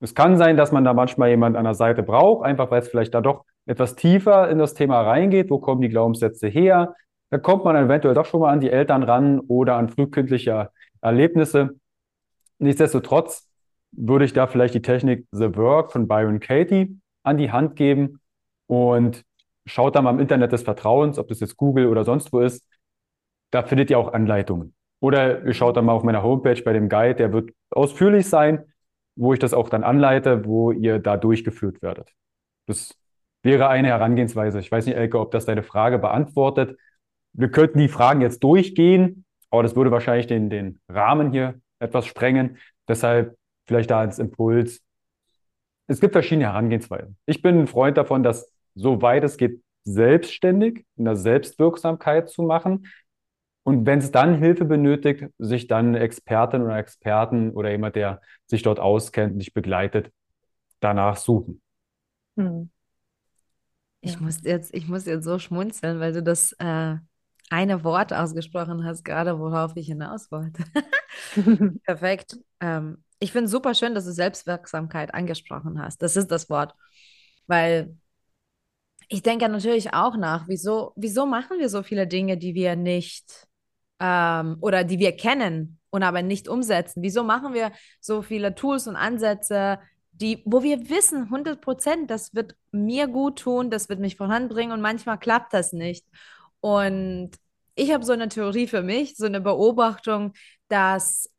Es kann sein, dass man da manchmal jemand an der Seite braucht, einfach weil es vielleicht da doch etwas tiefer in das Thema reingeht. Wo kommen die Glaubenssätze her? Da kommt man eventuell doch schon mal an die Eltern ran oder an frühkindliche Erlebnisse. Nichtsdestotrotz würde ich da vielleicht die Technik The Work von Byron Katie an die Hand geben und schaut da mal im Internet des Vertrauens, ob das jetzt Google oder sonst wo ist. Da findet ihr auch Anleitungen. Oder ihr schaut da mal auf meiner Homepage bei dem Guide, der wird ausführlich sein, wo ich das auch dann anleite, wo ihr da durchgeführt werdet. Das wäre eine Herangehensweise. Ich weiß nicht, Elke, ob das deine Frage beantwortet wir könnten die Fragen jetzt durchgehen, aber das würde wahrscheinlich den, den Rahmen hier etwas sprengen. Deshalb vielleicht da als Impuls. Es gibt verschiedene Herangehensweisen. Ich bin ein Freund davon, das soweit es geht selbstständig in der Selbstwirksamkeit zu machen. Und wenn es dann Hilfe benötigt, sich dann Expertin oder Experten oder jemand, der sich dort auskennt, dich begleitet, danach suchen. Hm. Ich, ja. muss jetzt, ich muss jetzt so schmunzeln, weil du das äh, eine Wort ausgesprochen hast, gerade worauf ich hinaus wollte. Perfekt. Ähm, ich finde es super schön, dass du Selbstwirksamkeit angesprochen hast. Das ist das Wort. Weil ich denke natürlich auch nach, wieso, wieso machen wir so viele Dinge, die wir nicht ähm, oder die wir kennen und aber nicht umsetzen? Wieso machen wir so viele Tools und Ansätze, die, wo wir wissen, 100 Prozent, das wird mir gut tun, das wird mich voranbringen und manchmal klappt das nicht. Und ich habe so eine Theorie für mich, so eine Beobachtung, dass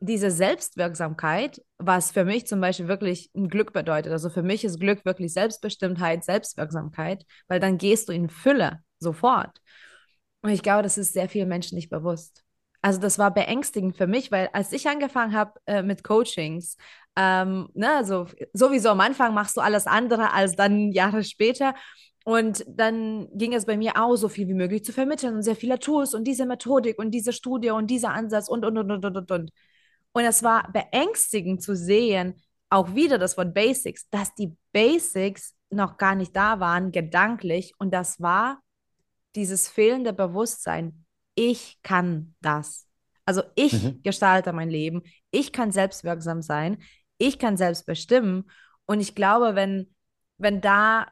diese Selbstwirksamkeit, was für mich zum Beispiel wirklich ein Glück bedeutet. Also für mich ist Glück wirklich Selbstbestimmtheit, Selbstwirksamkeit, weil dann gehst du in Fülle sofort. Und ich glaube, das ist sehr vielen Menschen nicht bewusst. Also das war beängstigend für mich, weil als ich angefangen habe äh, mit Coachings, ähm, ne, also sowieso am Anfang machst du alles andere als dann Jahre später. Und dann ging es bei mir auch, so viel wie möglich zu vermitteln und sehr viele Tools und diese Methodik und diese Studie und dieser Ansatz und, und, und, und, und, und. Und es war beängstigend zu sehen, auch wieder das Wort Basics, dass die Basics noch gar nicht da waren, gedanklich. Und das war dieses fehlende Bewusstsein. Ich kann das. Also ich mhm. gestalte mein Leben. Ich kann selbstwirksam sein. Ich kann selbst bestimmen. Und ich glaube, wenn, wenn da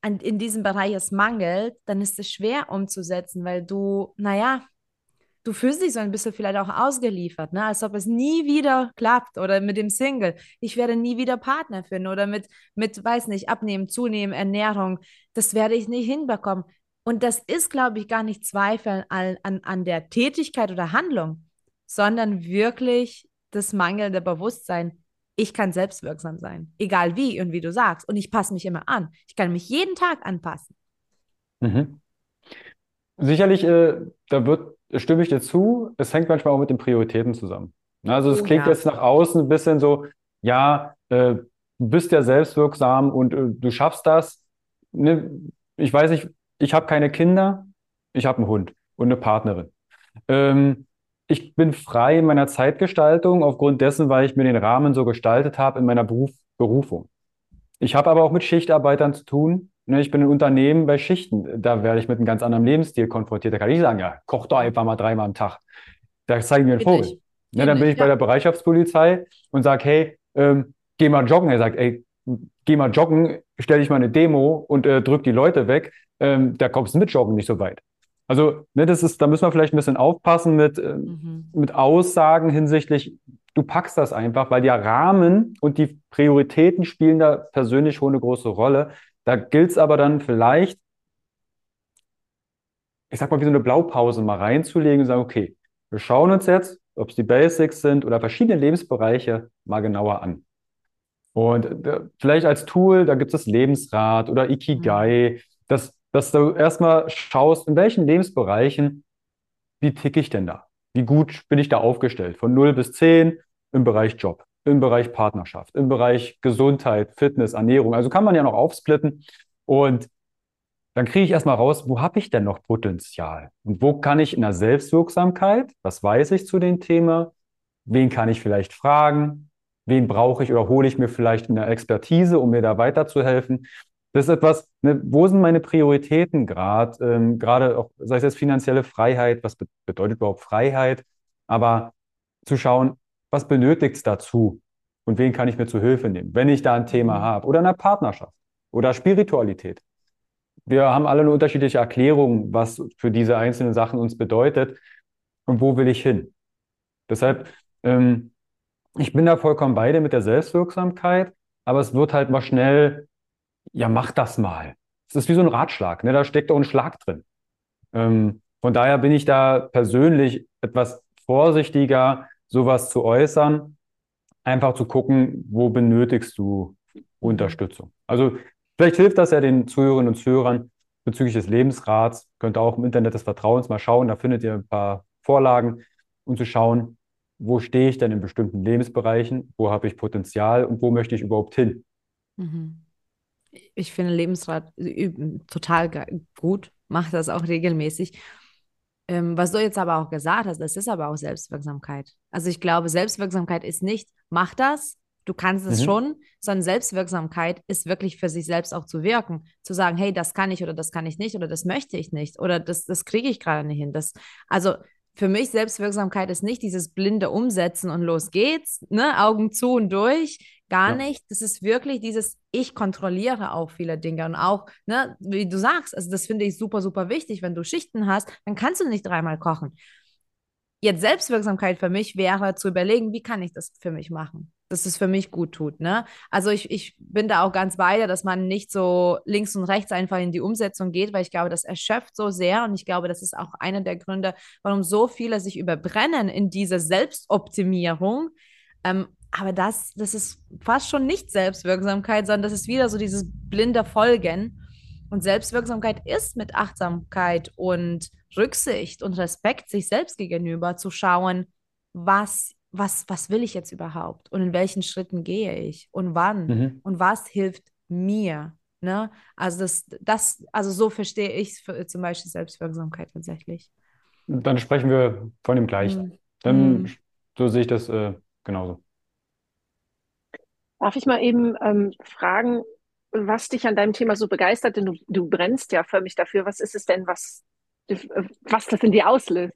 an, in diesem Bereich es mangelt, dann ist es schwer umzusetzen, weil du, naja, du fühlst dich so ein bisschen vielleicht auch ausgeliefert, ne? als ob es nie wieder klappt oder mit dem Single. Ich werde nie wieder Partner finden oder mit, mit, weiß nicht, Abnehmen, Zunehmen, Ernährung. Das werde ich nicht hinbekommen. Und das ist, glaube ich, gar nicht Zweifel an, an, an der Tätigkeit oder Handlung, sondern wirklich das mangelnde Bewusstsein. Ich kann selbstwirksam sein, egal wie und wie du sagst. Und ich passe mich immer an. Ich kann mich jeden Tag anpassen. Mhm. Sicherlich, äh, da wird, stimme ich dir zu, es hängt manchmal auch mit den Prioritäten zusammen. Also es Oh klingt ja. jetzt nach außen ein bisschen so, ja, äh, du bist ja selbstwirksam und äh, du schaffst das. Ne? Ich weiß nicht, ich habe keine Kinder, ich habe einen Hund und eine Partnerin. Ähm, ich bin frei in meiner Zeitgestaltung aufgrund dessen, weil ich mir den Rahmen so gestaltet habe in meiner Beruf, Berufung. Ich habe aber auch mit Schichtarbeitern zu tun. Ne, ich bin ein Unternehmen bei Schichten. Da werde ich mit einem ganz anderen Lebensstil konfrontiert. Da kann ich sagen, ja, koch doch einfach mal dreimal am Tag. Da zeige ich mir einen Vogel. ich. Ne, dann bin ich, bei ja. der Bereitschaftspolizei und sage, hey, ähm, geh mal joggen. Er sagt, ey, geh mal joggen, stell dich mal eine Demo und äh, drück die Leute weg. Ähm, da kommst du mit Joggen nicht so weit. Also, ne, das ist, da müssen wir vielleicht ein bisschen aufpassen mit, ähm, Mhm. mit Aussagen hinsichtlich, du packst das einfach, weil der Rahmen und die Prioritäten spielen da persönlich schon eine große Rolle. Da gilt es aber dann vielleicht, ich sag mal, wie so eine Blaupause mal reinzulegen und sagen, okay, wir schauen uns jetzt, ob es die Basics sind oder verschiedene Lebensbereiche mal genauer an. Und äh, vielleicht als Tool, da gibt es das Lebensrad oder Ikigai, dass, dass du erstmal schaust, in welchen Lebensbereichen, wie ticke ich denn da? Wie gut bin ich da aufgestellt? Von 0 bis 10 im Bereich Job, im Bereich Partnerschaft, im Bereich Gesundheit, Fitness, Ernährung. Also kann man ja noch aufsplitten. Und dann kriege ich erstmal raus, wo habe ich denn noch Potenzial? Und wo kann ich in der Selbstwirksamkeit, was weiß ich zu dem Thema, wen kann ich vielleicht fragen, wen brauche ich oder hole ich mir vielleicht eine Expertise, um mir da weiterzuhelfen. Das ist etwas, ne, wo sind meine Prioritäten gerade? Ähm, gerade auch, sei es jetzt finanzielle Freiheit, was be bedeutet überhaupt Freiheit? Aber zu schauen, was benötigt es dazu? Und wen kann ich mir zu Hilfe nehmen, wenn ich da ein Thema Mhm. habe? Oder in der Partnerschaft oder Spiritualität. Wir haben alle eine unterschiedliche Erklärung, was für diese einzelnen Sachen uns bedeutet und wo will ich hin. Deshalb, ähm, ich bin da vollkommen bei dir mit der Selbstwirksamkeit, aber es wird halt mal schnell, ja, mach das mal. Es ist wie so ein Ratschlag, ne? Da steckt auch ein Schlag drin. Ähm, von daher bin ich da persönlich etwas vorsichtiger, sowas zu äußern, einfach zu gucken, wo benötigst du Unterstützung. Also vielleicht hilft das ja den Zuhörerinnen und Zuhörern bezüglich des Lebensrats. Könnt ihr auch im Internet des Vertrauens mal schauen, da findet ihr ein paar Vorlagen, um zu schauen, wo stehe ich denn in bestimmten Lebensbereichen, wo habe ich Potenzial und wo möchte ich überhaupt hin. Mhm. Ich finde Lebensrat total gut, mache das auch regelmäßig. Ähm, was du jetzt aber auch gesagt hast, das ist aber auch Selbstwirksamkeit. Also ich glaube, Selbstwirksamkeit ist nicht, mach das, du kannst es Mhm. schon, sondern Selbstwirksamkeit ist wirklich für sich selbst auch zu wirken, zu sagen, hey, das kann ich oder das kann ich nicht oder das möchte ich nicht oder das, das kriege ich gerade nicht hin. Das, also für mich Selbstwirksamkeit ist nicht dieses blinde Umsetzen und los geht's, ne, Augen zu und durch, gar Ja. nicht. Das ist wirklich dieses, ich kontrolliere auch viele Dinge und auch, ne, wie du sagst, also das finde ich super, super wichtig. Wenn du Schichten hast, dann kannst du nicht dreimal kochen. Jetzt Selbstwirksamkeit für mich wäre zu überlegen, wie kann ich das für mich machen, dass es für mich gut tut, ne? Also ich, ich bin da auch ganz bei dir, dass man nicht so links und rechts einfach in die Umsetzung geht, weil ich glaube, das erschöpft so sehr und ich glaube, das ist auch einer der Gründe, warum so viele sich überbrennen in diese Selbstoptimierung. Ähm, aber das, das ist fast schon nicht Selbstwirksamkeit, sondern das ist wieder so dieses blinde Folgen. Und Selbstwirksamkeit ist mit Achtsamkeit und Rücksicht und Respekt sich selbst gegenüber zu schauen, was, was, was will ich jetzt überhaupt und in welchen Schritten gehe ich und wann Mhm. und was hilft mir. Ne? Also das, das, also so verstehe ich für, zum Beispiel Selbstwirksamkeit tatsächlich. Dann sprechen wir von dem Gleichen. Mhm. Dann, Mhm. so sehe ich das äh, genauso. Darf ich mal eben ähm, fragen, was dich an deinem Thema so begeistert? Denn du, du brennst ja förmlich dafür. Was ist es denn, was, was das in dir auslöst?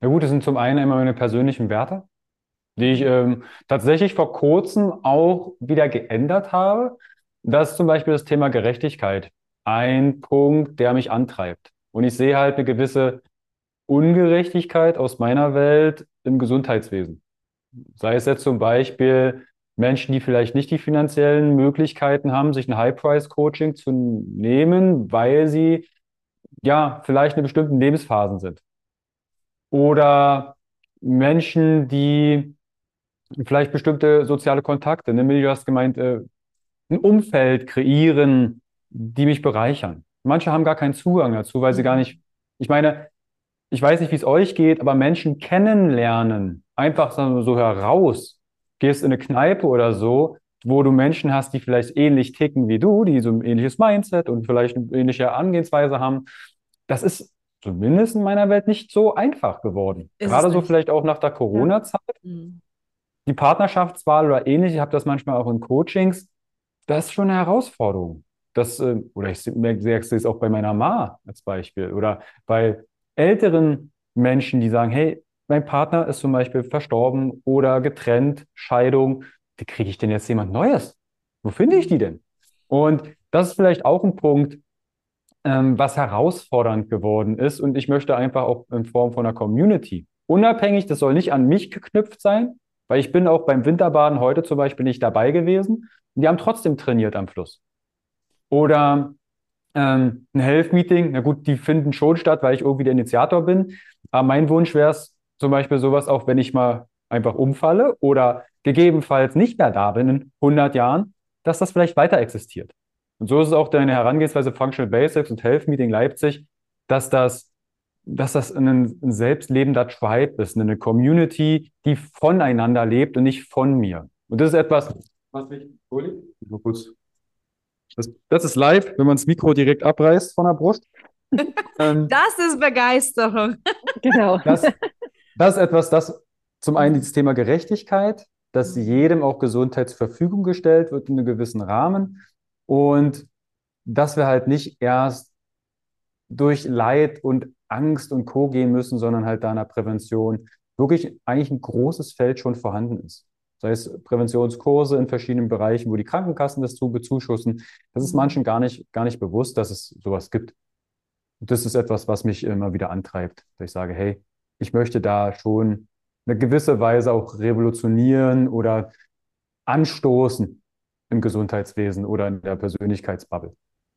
Na gut, das sind zum einen immer meine persönlichen Werte, die ich ähm, tatsächlich vor kurzem auch wieder geändert habe. Das ist zum Beispiel das Thema Gerechtigkeit. Ein Punkt, der mich antreibt. Und ich sehe halt eine gewisse Ungerechtigkeit aus meiner Welt im Gesundheitswesen. Sei es jetzt zum Beispiel Menschen, die vielleicht nicht die finanziellen Möglichkeiten haben, sich ein High-Price-Coaching zu nehmen, weil sie ja vielleicht in bestimmten Lebensphasen sind. Oder Menschen, die vielleicht bestimmte soziale Kontakte, ne? Du hast gemeint, äh, ein Umfeld kreieren, die mich bereichern. Manche haben gar keinen Zugang dazu, weil sie gar nicht, ich meine, ich weiß nicht, wie es euch geht, aber Menschen kennenlernen, einfach so heraus, gehst in eine Kneipe oder so, wo du Menschen hast, die vielleicht ähnlich ticken wie du, die so ein ähnliches Mindset und vielleicht eine ähnliche Angehensweise haben. Das ist zumindest in meiner Welt nicht so einfach geworden. Ist Gerade so vielleicht auch nach der Corona-Zeit. Mhm. Die Partnerschaftswahl oder ähnlich, ich habe das manchmal auch in Coachings, das ist schon eine Herausforderung. Das, äh, oder ich sehe es auch bei meiner Ma als Beispiel oder bei älteren Menschen, die sagen, hey, mein Partner ist zum Beispiel verstorben oder getrennt, Scheidung, wie kriege ich denn jetzt jemand Neues? Wo finde ich die denn? Und das ist vielleicht auch ein Punkt, ähm, was herausfordernd geworden ist. Und ich möchte einfach auch in Form von einer Community, unabhängig, das soll nicht an mich geknüpft sein, weil ich bin auch beim Winterbaden heute zum Beispiel nicht dabei gewesen. Die haben trotzdem trainiert am Fluss. Oder ähm, ein Health-Meeting, na gut, die finden schon statt, weil ich irgendwie der Initiator bin. Aber mein Wunsch wäre es zum Beispiel sowas auch, wenn ich mal einfach umfalle oder gegebenenfalls nicht mehr da bin in 100 Jahren, dass das vielleicht weiter existiert. Und so ist es auch deine Herangehensweise Functional Basics und Health Meeting Leipzig, dass das, dass das ein, ein selbstlebender Tribe ist, eine Community, die voneinander lebt und nicht von mir. Und das ist etwas, was mich, Uli, mal kurz. Das, das ist live, wenn man das Mikro direkt abreißt von der Brust. ähm, Das ist Begeisterung. Genau. das, das ist etwas, das zum einen das Thema Gerechtigkeit, dass jedem auch Gesundheit zur Verfügung gestellt wird in einem gewissen Rahmen und dass wir halt nicht erst durch Leid und Angst und Co. gehen müssen, sondern halt da in der Prävention wirklich eigentlich ein großes Feld schon vorhanden ist. Sei es Präventionskurse in verschiedenen Bereichen, wo die Krankenkassen das zu bezuschussen. Das ist manchen gar nicht, gar nicht bewusst, dass es sowas gibt. Und das ist etwas, was mich immer wieder antreibt, dass ich sage, hey, ich möchte da schon eine gewisse Weise auch revolutionieren oder anstoßen im Gesundheitswesen oder in der Persönlichkeitsbubble.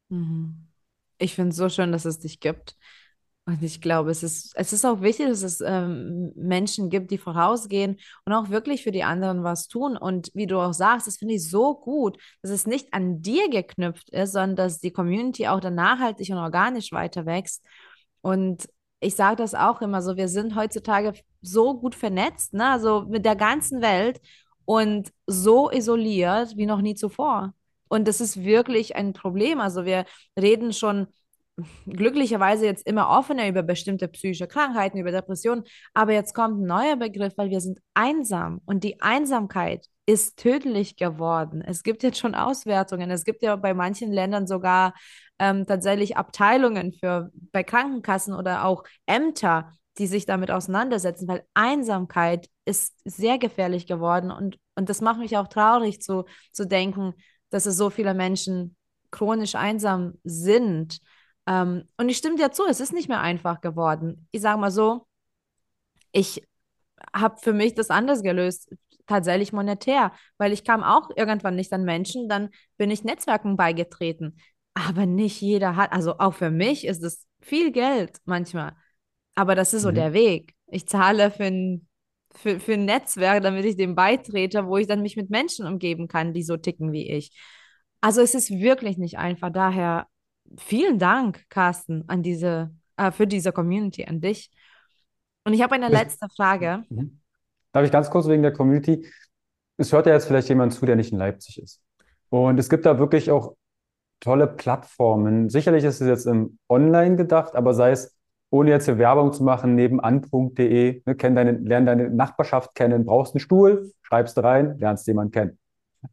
Mhm. Ich finde es so schön, dass es dich gibt. Und ich glaube, es ist, es ist auch wichtig, dass es ähm, Menschen gibt, die vorausgehen und auch wirklich für die anderen was tun. Und wie du auch sagst, das finde ich so gut, dass es nicht an dir geknüpft ist, sondern dass die Community auch dann nachhaltig und organisch weiter wächst. Und ich sage das auch immer so, wir sind heutzutage so gut vernetzt, ne? Also mit der ganzen Welt und so isoliert wie noch nie zuvor. Und das ist wirklich ein Problem. Also wir reden schon glücklicherweise jetzt immer offener über bestimmte psychische Krankheiten, über Depressionen, aber jetzt kommt ein neuer Begriff, weil wir sind einsam und die Einsamkeit ist tödlich geworden. Es gibt jetzt schon Auswertungen. Es gibt ja bei manchen Ländern sogar ähm, tatsächlich Abteilungen für bei Krankenkassen oder auch Ämter, die sich damit auseinandersetzen, weil Einsamkeit ist sehr gefährlich geworden und, und das macht mich auch traurig zu, zu denken, dass es so viele Menschen chronisch einsam sind. Ähm, und ich stimme dir zu, es ist nicht mehr einfach geworden. Ich sage mal so, ich habe für mich das anders gelöst, tatsächlich monetär, weil ich kam auch irgendwann nicht an Menschen, dann bin ich Netzwerken beigetreten. Aber nicht jeder hat, also auch für mich ist es viel Geld manchmal. Aber das ist so Mhm. der Weg. Ich zahle für ein, für, für ein Netzwerk, damit ich dem beitrete, wo ich dann mich mit Menschen umgeben kann, die so ticken wie ich. Also es ist wirklich nicht einfach. Daher vielen Dank, Carsten, an diese, äh, für diese Community, an dich. Und ich habe eine letzte Frage. Mhm. Darf ich ganz kurz wegen der Community? Es hört ja jetzt vielleicht jemand zu, der nicht in Leipzig ist. Und es gibt da wirklich auch tolle Plattformen. Sicherlich ist es jetzt im Online gedacht, aber sei es, ohne jetzt hier Werbung zu machen, nebenan.de, ne, kenn deine, lern deine Nachbarschaft kennen, brauchst einen Stuhl, schreibst rein, lernst jemanden kennen.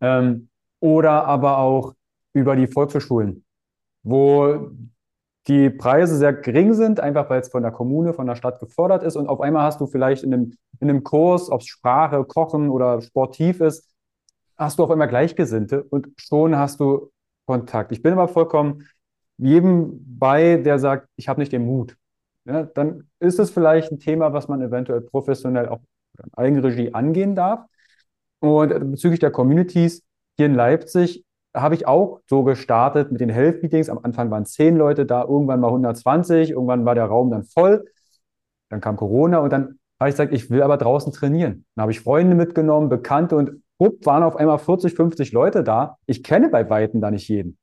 Ähm, oder aber auch über die Volkshochschulen, wo die Preise sehr gering sind, einfach weil es von der Kommune, von der Stadt gefördert ist. Und auf einmal hast du vielleicht in einem, in einem Kurs, ob es Sprache, Kochen oder sportiv ist, hast du auf einmal Gleichgesinnte und schon hast du Kontakt. Ich bin aber vollkommen jedem bei, der sagt, ich habe nicht den Mut. ja, dann ist es vielleicht ein Thema, was man eventuell professionell auch in Eigenregie angehen darf. Und bezüglich der Communities hier in Leipzig habe ich auch so gestartet mit den Health Meetings. Am Anfang waren zehn Leute da, irgendwann mal 120, irgendwann war der Raum dann voll. Dann kam Corona und dann habe ich gesagt, ich will aber draußen trainieren. Dann habe ich Freunde mitgenommen, Bekannte und up, waren auf einmal 40, 50 Leute da. Ich kenne bei Weitem da nicht jeden.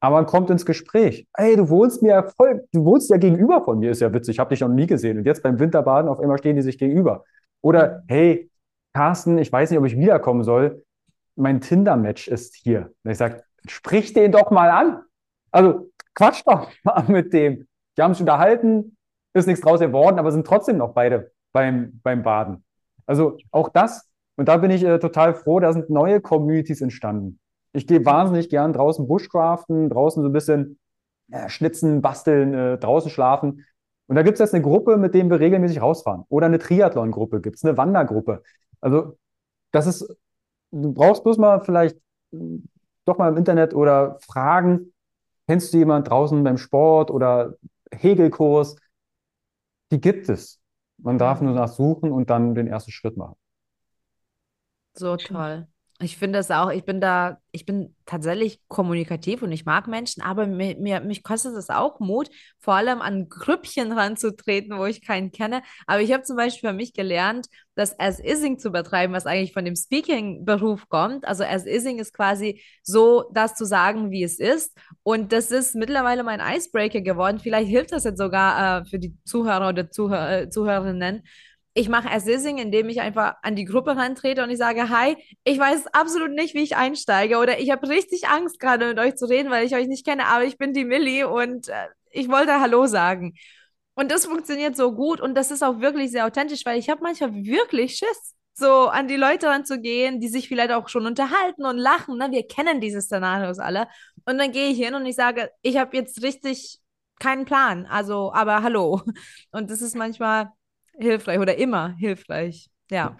Aber man kommt ins Gespräch. Ey, du wohnst mir voll, du wohnst ja gegenüber von mir, ist ja witzig, ich habe dich noch nie gesehen. Und jetzt beim Winterbaden auf einmal stehen die sich gegenüber. Oder, hey, Carsten, ich weiß nicht, ob ich wiederkommen soll. Mein Tinder-Match ist hier. Und ich sage, sprich den doch mal an. Also quatsch doch mal mit dem. Die haben sich unterhalten, ist nichts draus geworden, aber sind trotzdem noch beide beim, beim Baden. Also auch das, und da bin ich äh, total froh, da sind neue Communities entstanden. Ich gehe wahnsinnig gern draußen Bushcraften, draußen so ein bisschen äh, schnitzen, basteln, äh, draußen schlafen. Und da gibt es jetzt eine Gruppe, mit denen wir regelmäßig rausfahren. Oder eine Triathlon-Gruppe, gibt es eine Wandergruppe. Also das ist, du brauchst bloß mal vielleicht hm, doch mal im Internet oder fragen, kennst du jemanden draußen beim Sport oder Hegelkurs? Die gibt es. Man darf nur nachsuchen und dann den ersten Schritt machen. So toll. Ich finde es auch, ich bin da, ich bin tatsächlich kommunikativ und ich mag Menschen, aber mir, mir, mich kostet es auch Mut, vor allem an Grüppchen ranzutreten, wo ich keinen kenne. Aber ich habe zum Beispiel für mich gelernt, das As-Ising zu betreiben, was eigentlich von dem Speaking-Beruf kommt. Also As-Ising ist quasi so, das zu sagen, wie es ist. Und das ist mittlerweile mein Icebreaker geworden. Vielleicht hilft das jetzt sogar äh, für die Zuhörer oder Zuhör Zuhörerinnen ich mache Assising, indem ich einfach an die Gruppe rantrete und ich sage, hi, ich weiß absolut nicht, wie ich einsteige oder ich habe richtig Angst, gerade mit euch zu reden, weil ich euch nicht kenne, aber ich bin die Millie und äh, ich wollte Hallo sagen. Und das funktioniert so gut und das ist auch wirklich sehr authentisch, weil ich habe manchmal wirklich Schiss, so an die Leute ranzugehen, die sich vielleicht auch schon unterhalten und lachen. Ne? Wir kennen diese Szenarios alle. Und dann gehe ich hin und ich sage, ich habe jetzt richtig keinen Plan, also, aber hallo. Und das ist manchmal hilfreich oder immer hilfreich. Ja.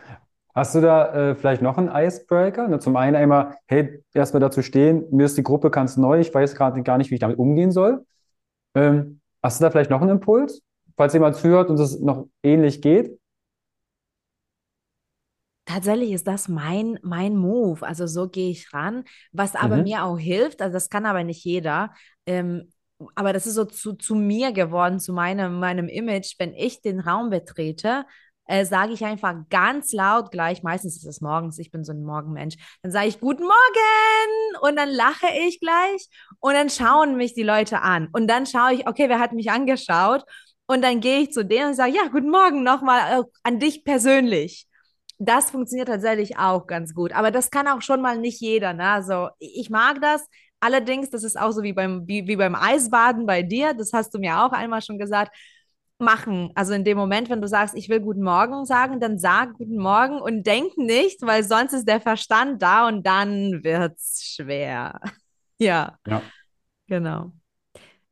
Hast du da äh, vielleicht noch einen Icebreaker? Ne, zum einen einmal, hey, erstmal dazu stehen, mir ist die Gruppe ganz neu, ich weiß gerade gar nicht, wie ich damit umgehen soll. Ähm, hast du da vielleicht noch einen Impuls, falls jemand zuhört und es noch ähnlich geht? Tatsächlich ist das mein, mein Move. Also so gehe ich ran. Was aber mhm. mir auch hilft, also das kann aber nicht jeder, ähm, aber das ist so zu, zu mir geworden, zu meinem, meinem Image. Wenn ich den Raum betrete, äh, sage ich einfach ganz laut gleich, meistens ist es morgens, ich bin so ein Morgenmensch, dann sage ich Guten Morgen und dann lache ich gleich und dann schauen mich die Leute an und dann schaue ich, okay, wer hat mich angeschaut und dann gehe ich zu denen und sage, ja, guten Morgen nochmal äh, an dich persönlich. Das funktioniert tatsächlich auch ganz gut, aber das kann auch schon mal nicht jeder. Ne? Also ich mag das, Allerdings, das ist auch so wie beim, wie, wie beim Eisbaden bei dir, das hast du mir auch einmal schon gesagt, machen. Also in dem Moment, wenn du sagst, ich will guten Morgen sagen, dann sag guten Morgen und denk nicht, weil sonst ist der Verstand da und dann wird es schwer. ja. Ja. Genau.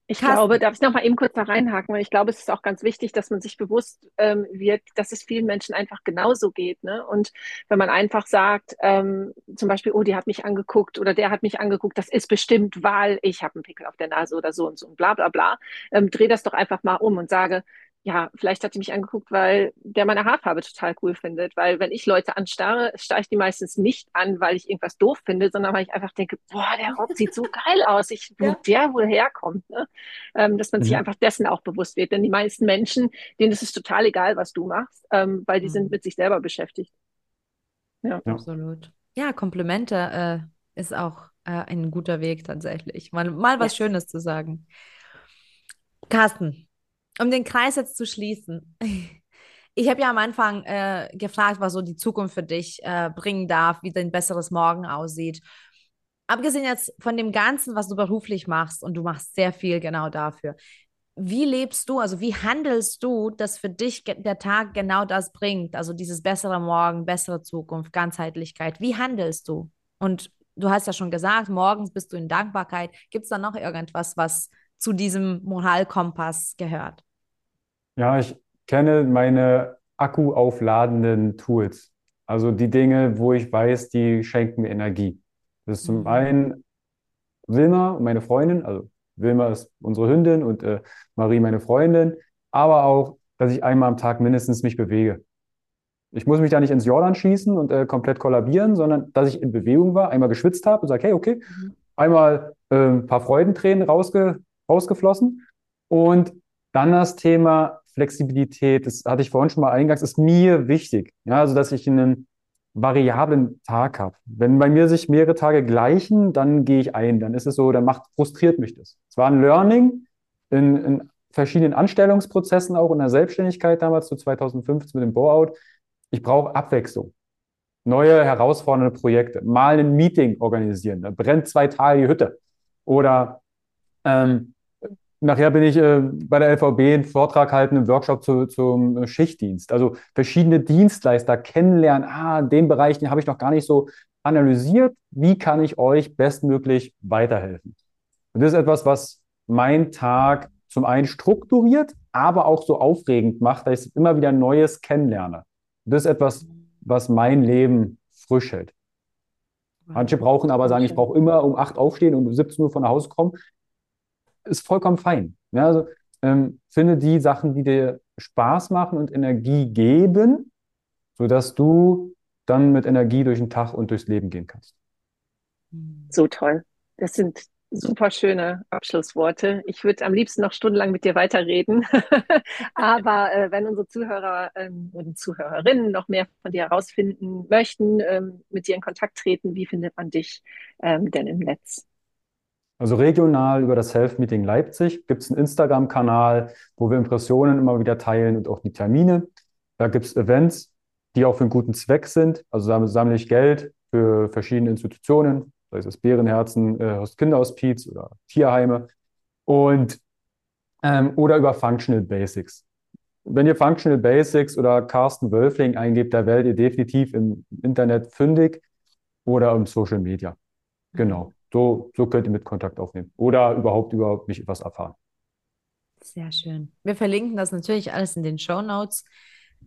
Ich Carsten. glaube, darf ich noch mal eben kurz da reinhaken, weil ich glaube, es ist auch ganz wichtig, dass man sich bewusst ähm, wird, dass es vielen Menschen einfach genauso geht. Ne? Und wenn man einfach sagt, ähm, zum Beispiel, oh, die hat mich angeguckt oder der hat mich angeguckt, das ist bestimmt, weil ich habe einen Pickel auf der Nase oder so und so und bla bla bla, ähm, dreh das doch einfach mal um und sage, ja, vielleicht hat die mich angeguckt, weil der meine Haarfarbe total cool findet. Weil wenn ich Leute anstarre, starre ich die meistens nicht an, weil ich irgendwas doof finde, sondern weil ich einfach denke, boah, der Rock sieht so geil aus, ich, wo ja. der wohl herkommt. Ne? Ähm, dass man mhm. sich einfach dessen auch bewusst wird. Denn die meisten Menschen, denen ist es total egal, was du machst, ähm, weil die mhm. sind mit sich selber beschäftigt. Ja, ja. absolut. Ja, Komplimente äh, ist auch äh, ein guter Weg tatsächlich. Mal, mal was ja. Schönes zu sagen. Carsten, um den Kreis jetzt zu schließen. Ich habe ja am Anfang äh, gefragt, was so die Zukunft für dich äh, bringen darf, wie dein besseres Morgen aussieht. Abgesehen jetzt von dem Ganzen, was du beruflich machst, und du machst sehr viel genau dafür, wie lebst du, also wie handelst du, dass für dich der Tag genau das bringt? Also dieses bessere Morgen, bessere Zukunft, Ganzheitlichkeit. Wie handelst du? Und du hast ja schon gesagt, morgens bist du in Dankbarkeit. Gibt es da noch irgendwas, was zu diesem Moralkompass gehört? Ja, ich kenne meine akkuaufladenden Tools. Also die Dinge, wo ich weiß, die schenken mir Energie. Das ist zum mhm. einen Wilma, meine Freundin, also Wilma ist unsere Hündin und äh, Marie meine Freundin, aber auch, dass ich einmal am Tag mindestens mich bewege. Ich muss mich da nicht ins Jordan schießen und äh, komplett kollabieren, sondern dass ich in Bewegung war, einmal geschwitzt habe und sage, hey, okay, mhm. einmal äh, ein paar Freudentränen rausge rausgeflossen und dann das Thema Flexibilität, das hatte ich vorhin schon mal eingangs, ist mir wichtig. Ja, also dass ich einen variablen Tag habe. Wenn bei mir sich mehrere Tage gleichen, dann gehe ich ein. Dann ist es so, dann macht, frustriert mich das. Es war ein Learning in, in verschiedenen Anstellungsprozessen, auch in der Selbstständigkeit damals zu 2015 mit dem Bore-out. Ich brauche Abwechslung. Neue herausfordernde Projekte. Mal ein Meeting organisieren. Da brennt zwei Tage die Hütte. Oder ähm, Nachher bin ich äh, bei der LVB einen Vortrag halten, einen Workshop zu, zum Schichtdienst. Also verschiedene Dienstleister kennenlernen. Ah, den Bereich, den habe ich noch gar nicht so analysiert. Wie kann ich euch bestmöglich weiterhelfen? Und das ist etwas, was mein Tag zum einen strukturiert, aber auch so aufregend macht, dass ich immer wieder Neues kennenlerne. Und das ist etwas, was mein Leben frisch hält. Manche brauchen aber sagen, ich brauche immer um acht aufstehen und um 17 Uhr von nach Hause kommen ist vollkommen fein. Ja, also ähm, finde die Sachen, die dir Spaß machen und Energie geben, sodass du dann mit Energie durch den Tag und durchs Leben gehen kannst. So toll. Das sind super schöne Abschlussworte. Ich würde am liebsten noch stundenlang mit dir weiterreden. Aber äh, wenn unsere Zuhörer ähm, und Zuhörerinnen noch mehr von dir herausfinden möchten, ähm, mit dir in Kontakt treten, wie findet man dich ähm, denn im Netz? Also regional über das Self-Meeting Leipzig gibt es einen Instagram-Kanal, wo wir Impressionen immer wieder teilen und auch die Termine. Da gibt es Events, die auch für einen guten Zweck sind. Also da sammle ich Geld für verschiedene Institutionen, sei es das Bärenherzen, äh, Kinderhospiz oder Tierheime. Und ähm, oder über Functional Basics. Wenn ihr Functional Basics oder Carsten Wölfling eingebt, da werdet ihr definitiv im Internet fündig oder im Social Media. Genau. So, so könnt ihr mit Kontakt aufnehmen oder überhaupt über mich etwas erfahren. Sehr schön. Wir verlinken das natürlich alles in den Show Notes.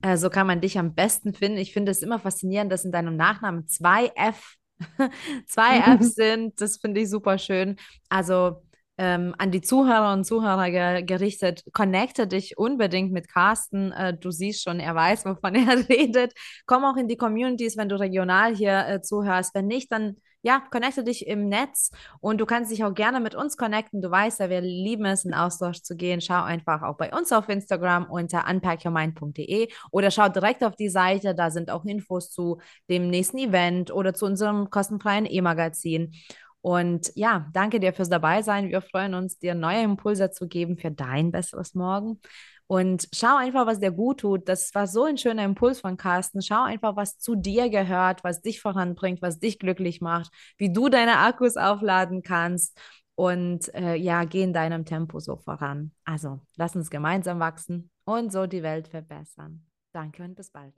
Äh, so kann man dich am besten finden. Ich finde es immer faszinierend, dass in deinem Nachnamen zwei F, zwei Fs sind. Das finde ich super schön. Also ähm, an die Zuhörer und Zuhörer ge gerichtet, connecte dich unbedingt mit Carsten. Äh, du siehst schon, er weiß, wovon er redet. Komm auch in die Communities, wenn du regional hier äh, zuhörst. Wenn nicht, dann ja, connecte dich im Netz und du kannst dich auch gerne mit uns connecten. Du weißt ja, wir lieben es, in Austausch zu gehen. Schau einfach auch bei uns auf Instagram unter unpackyourmind.de oder schau direkt auf die Seite. Da sind auch Infos zu dem nächsten Event oder zu unserem kostenfreien E-Magazin. Und ja, danke dir fürs Dabeisein. Wir freuen uns, dir neue Impulse zu geben für dein besseres Morgen. Und schau einfach, was dir gut tut. Das war so ein schöner Impuls von Carsten. Schau einfach, was zu dir gehört, was dich voranbringt, was dich glücklich macht, wie du deine Akkus aufladen kannst. Und äh, ja, geh in deinem Tempo so voran. Also, lass uns gemeinsam wachsen und so die Welt verbessern. Danke und bis bald.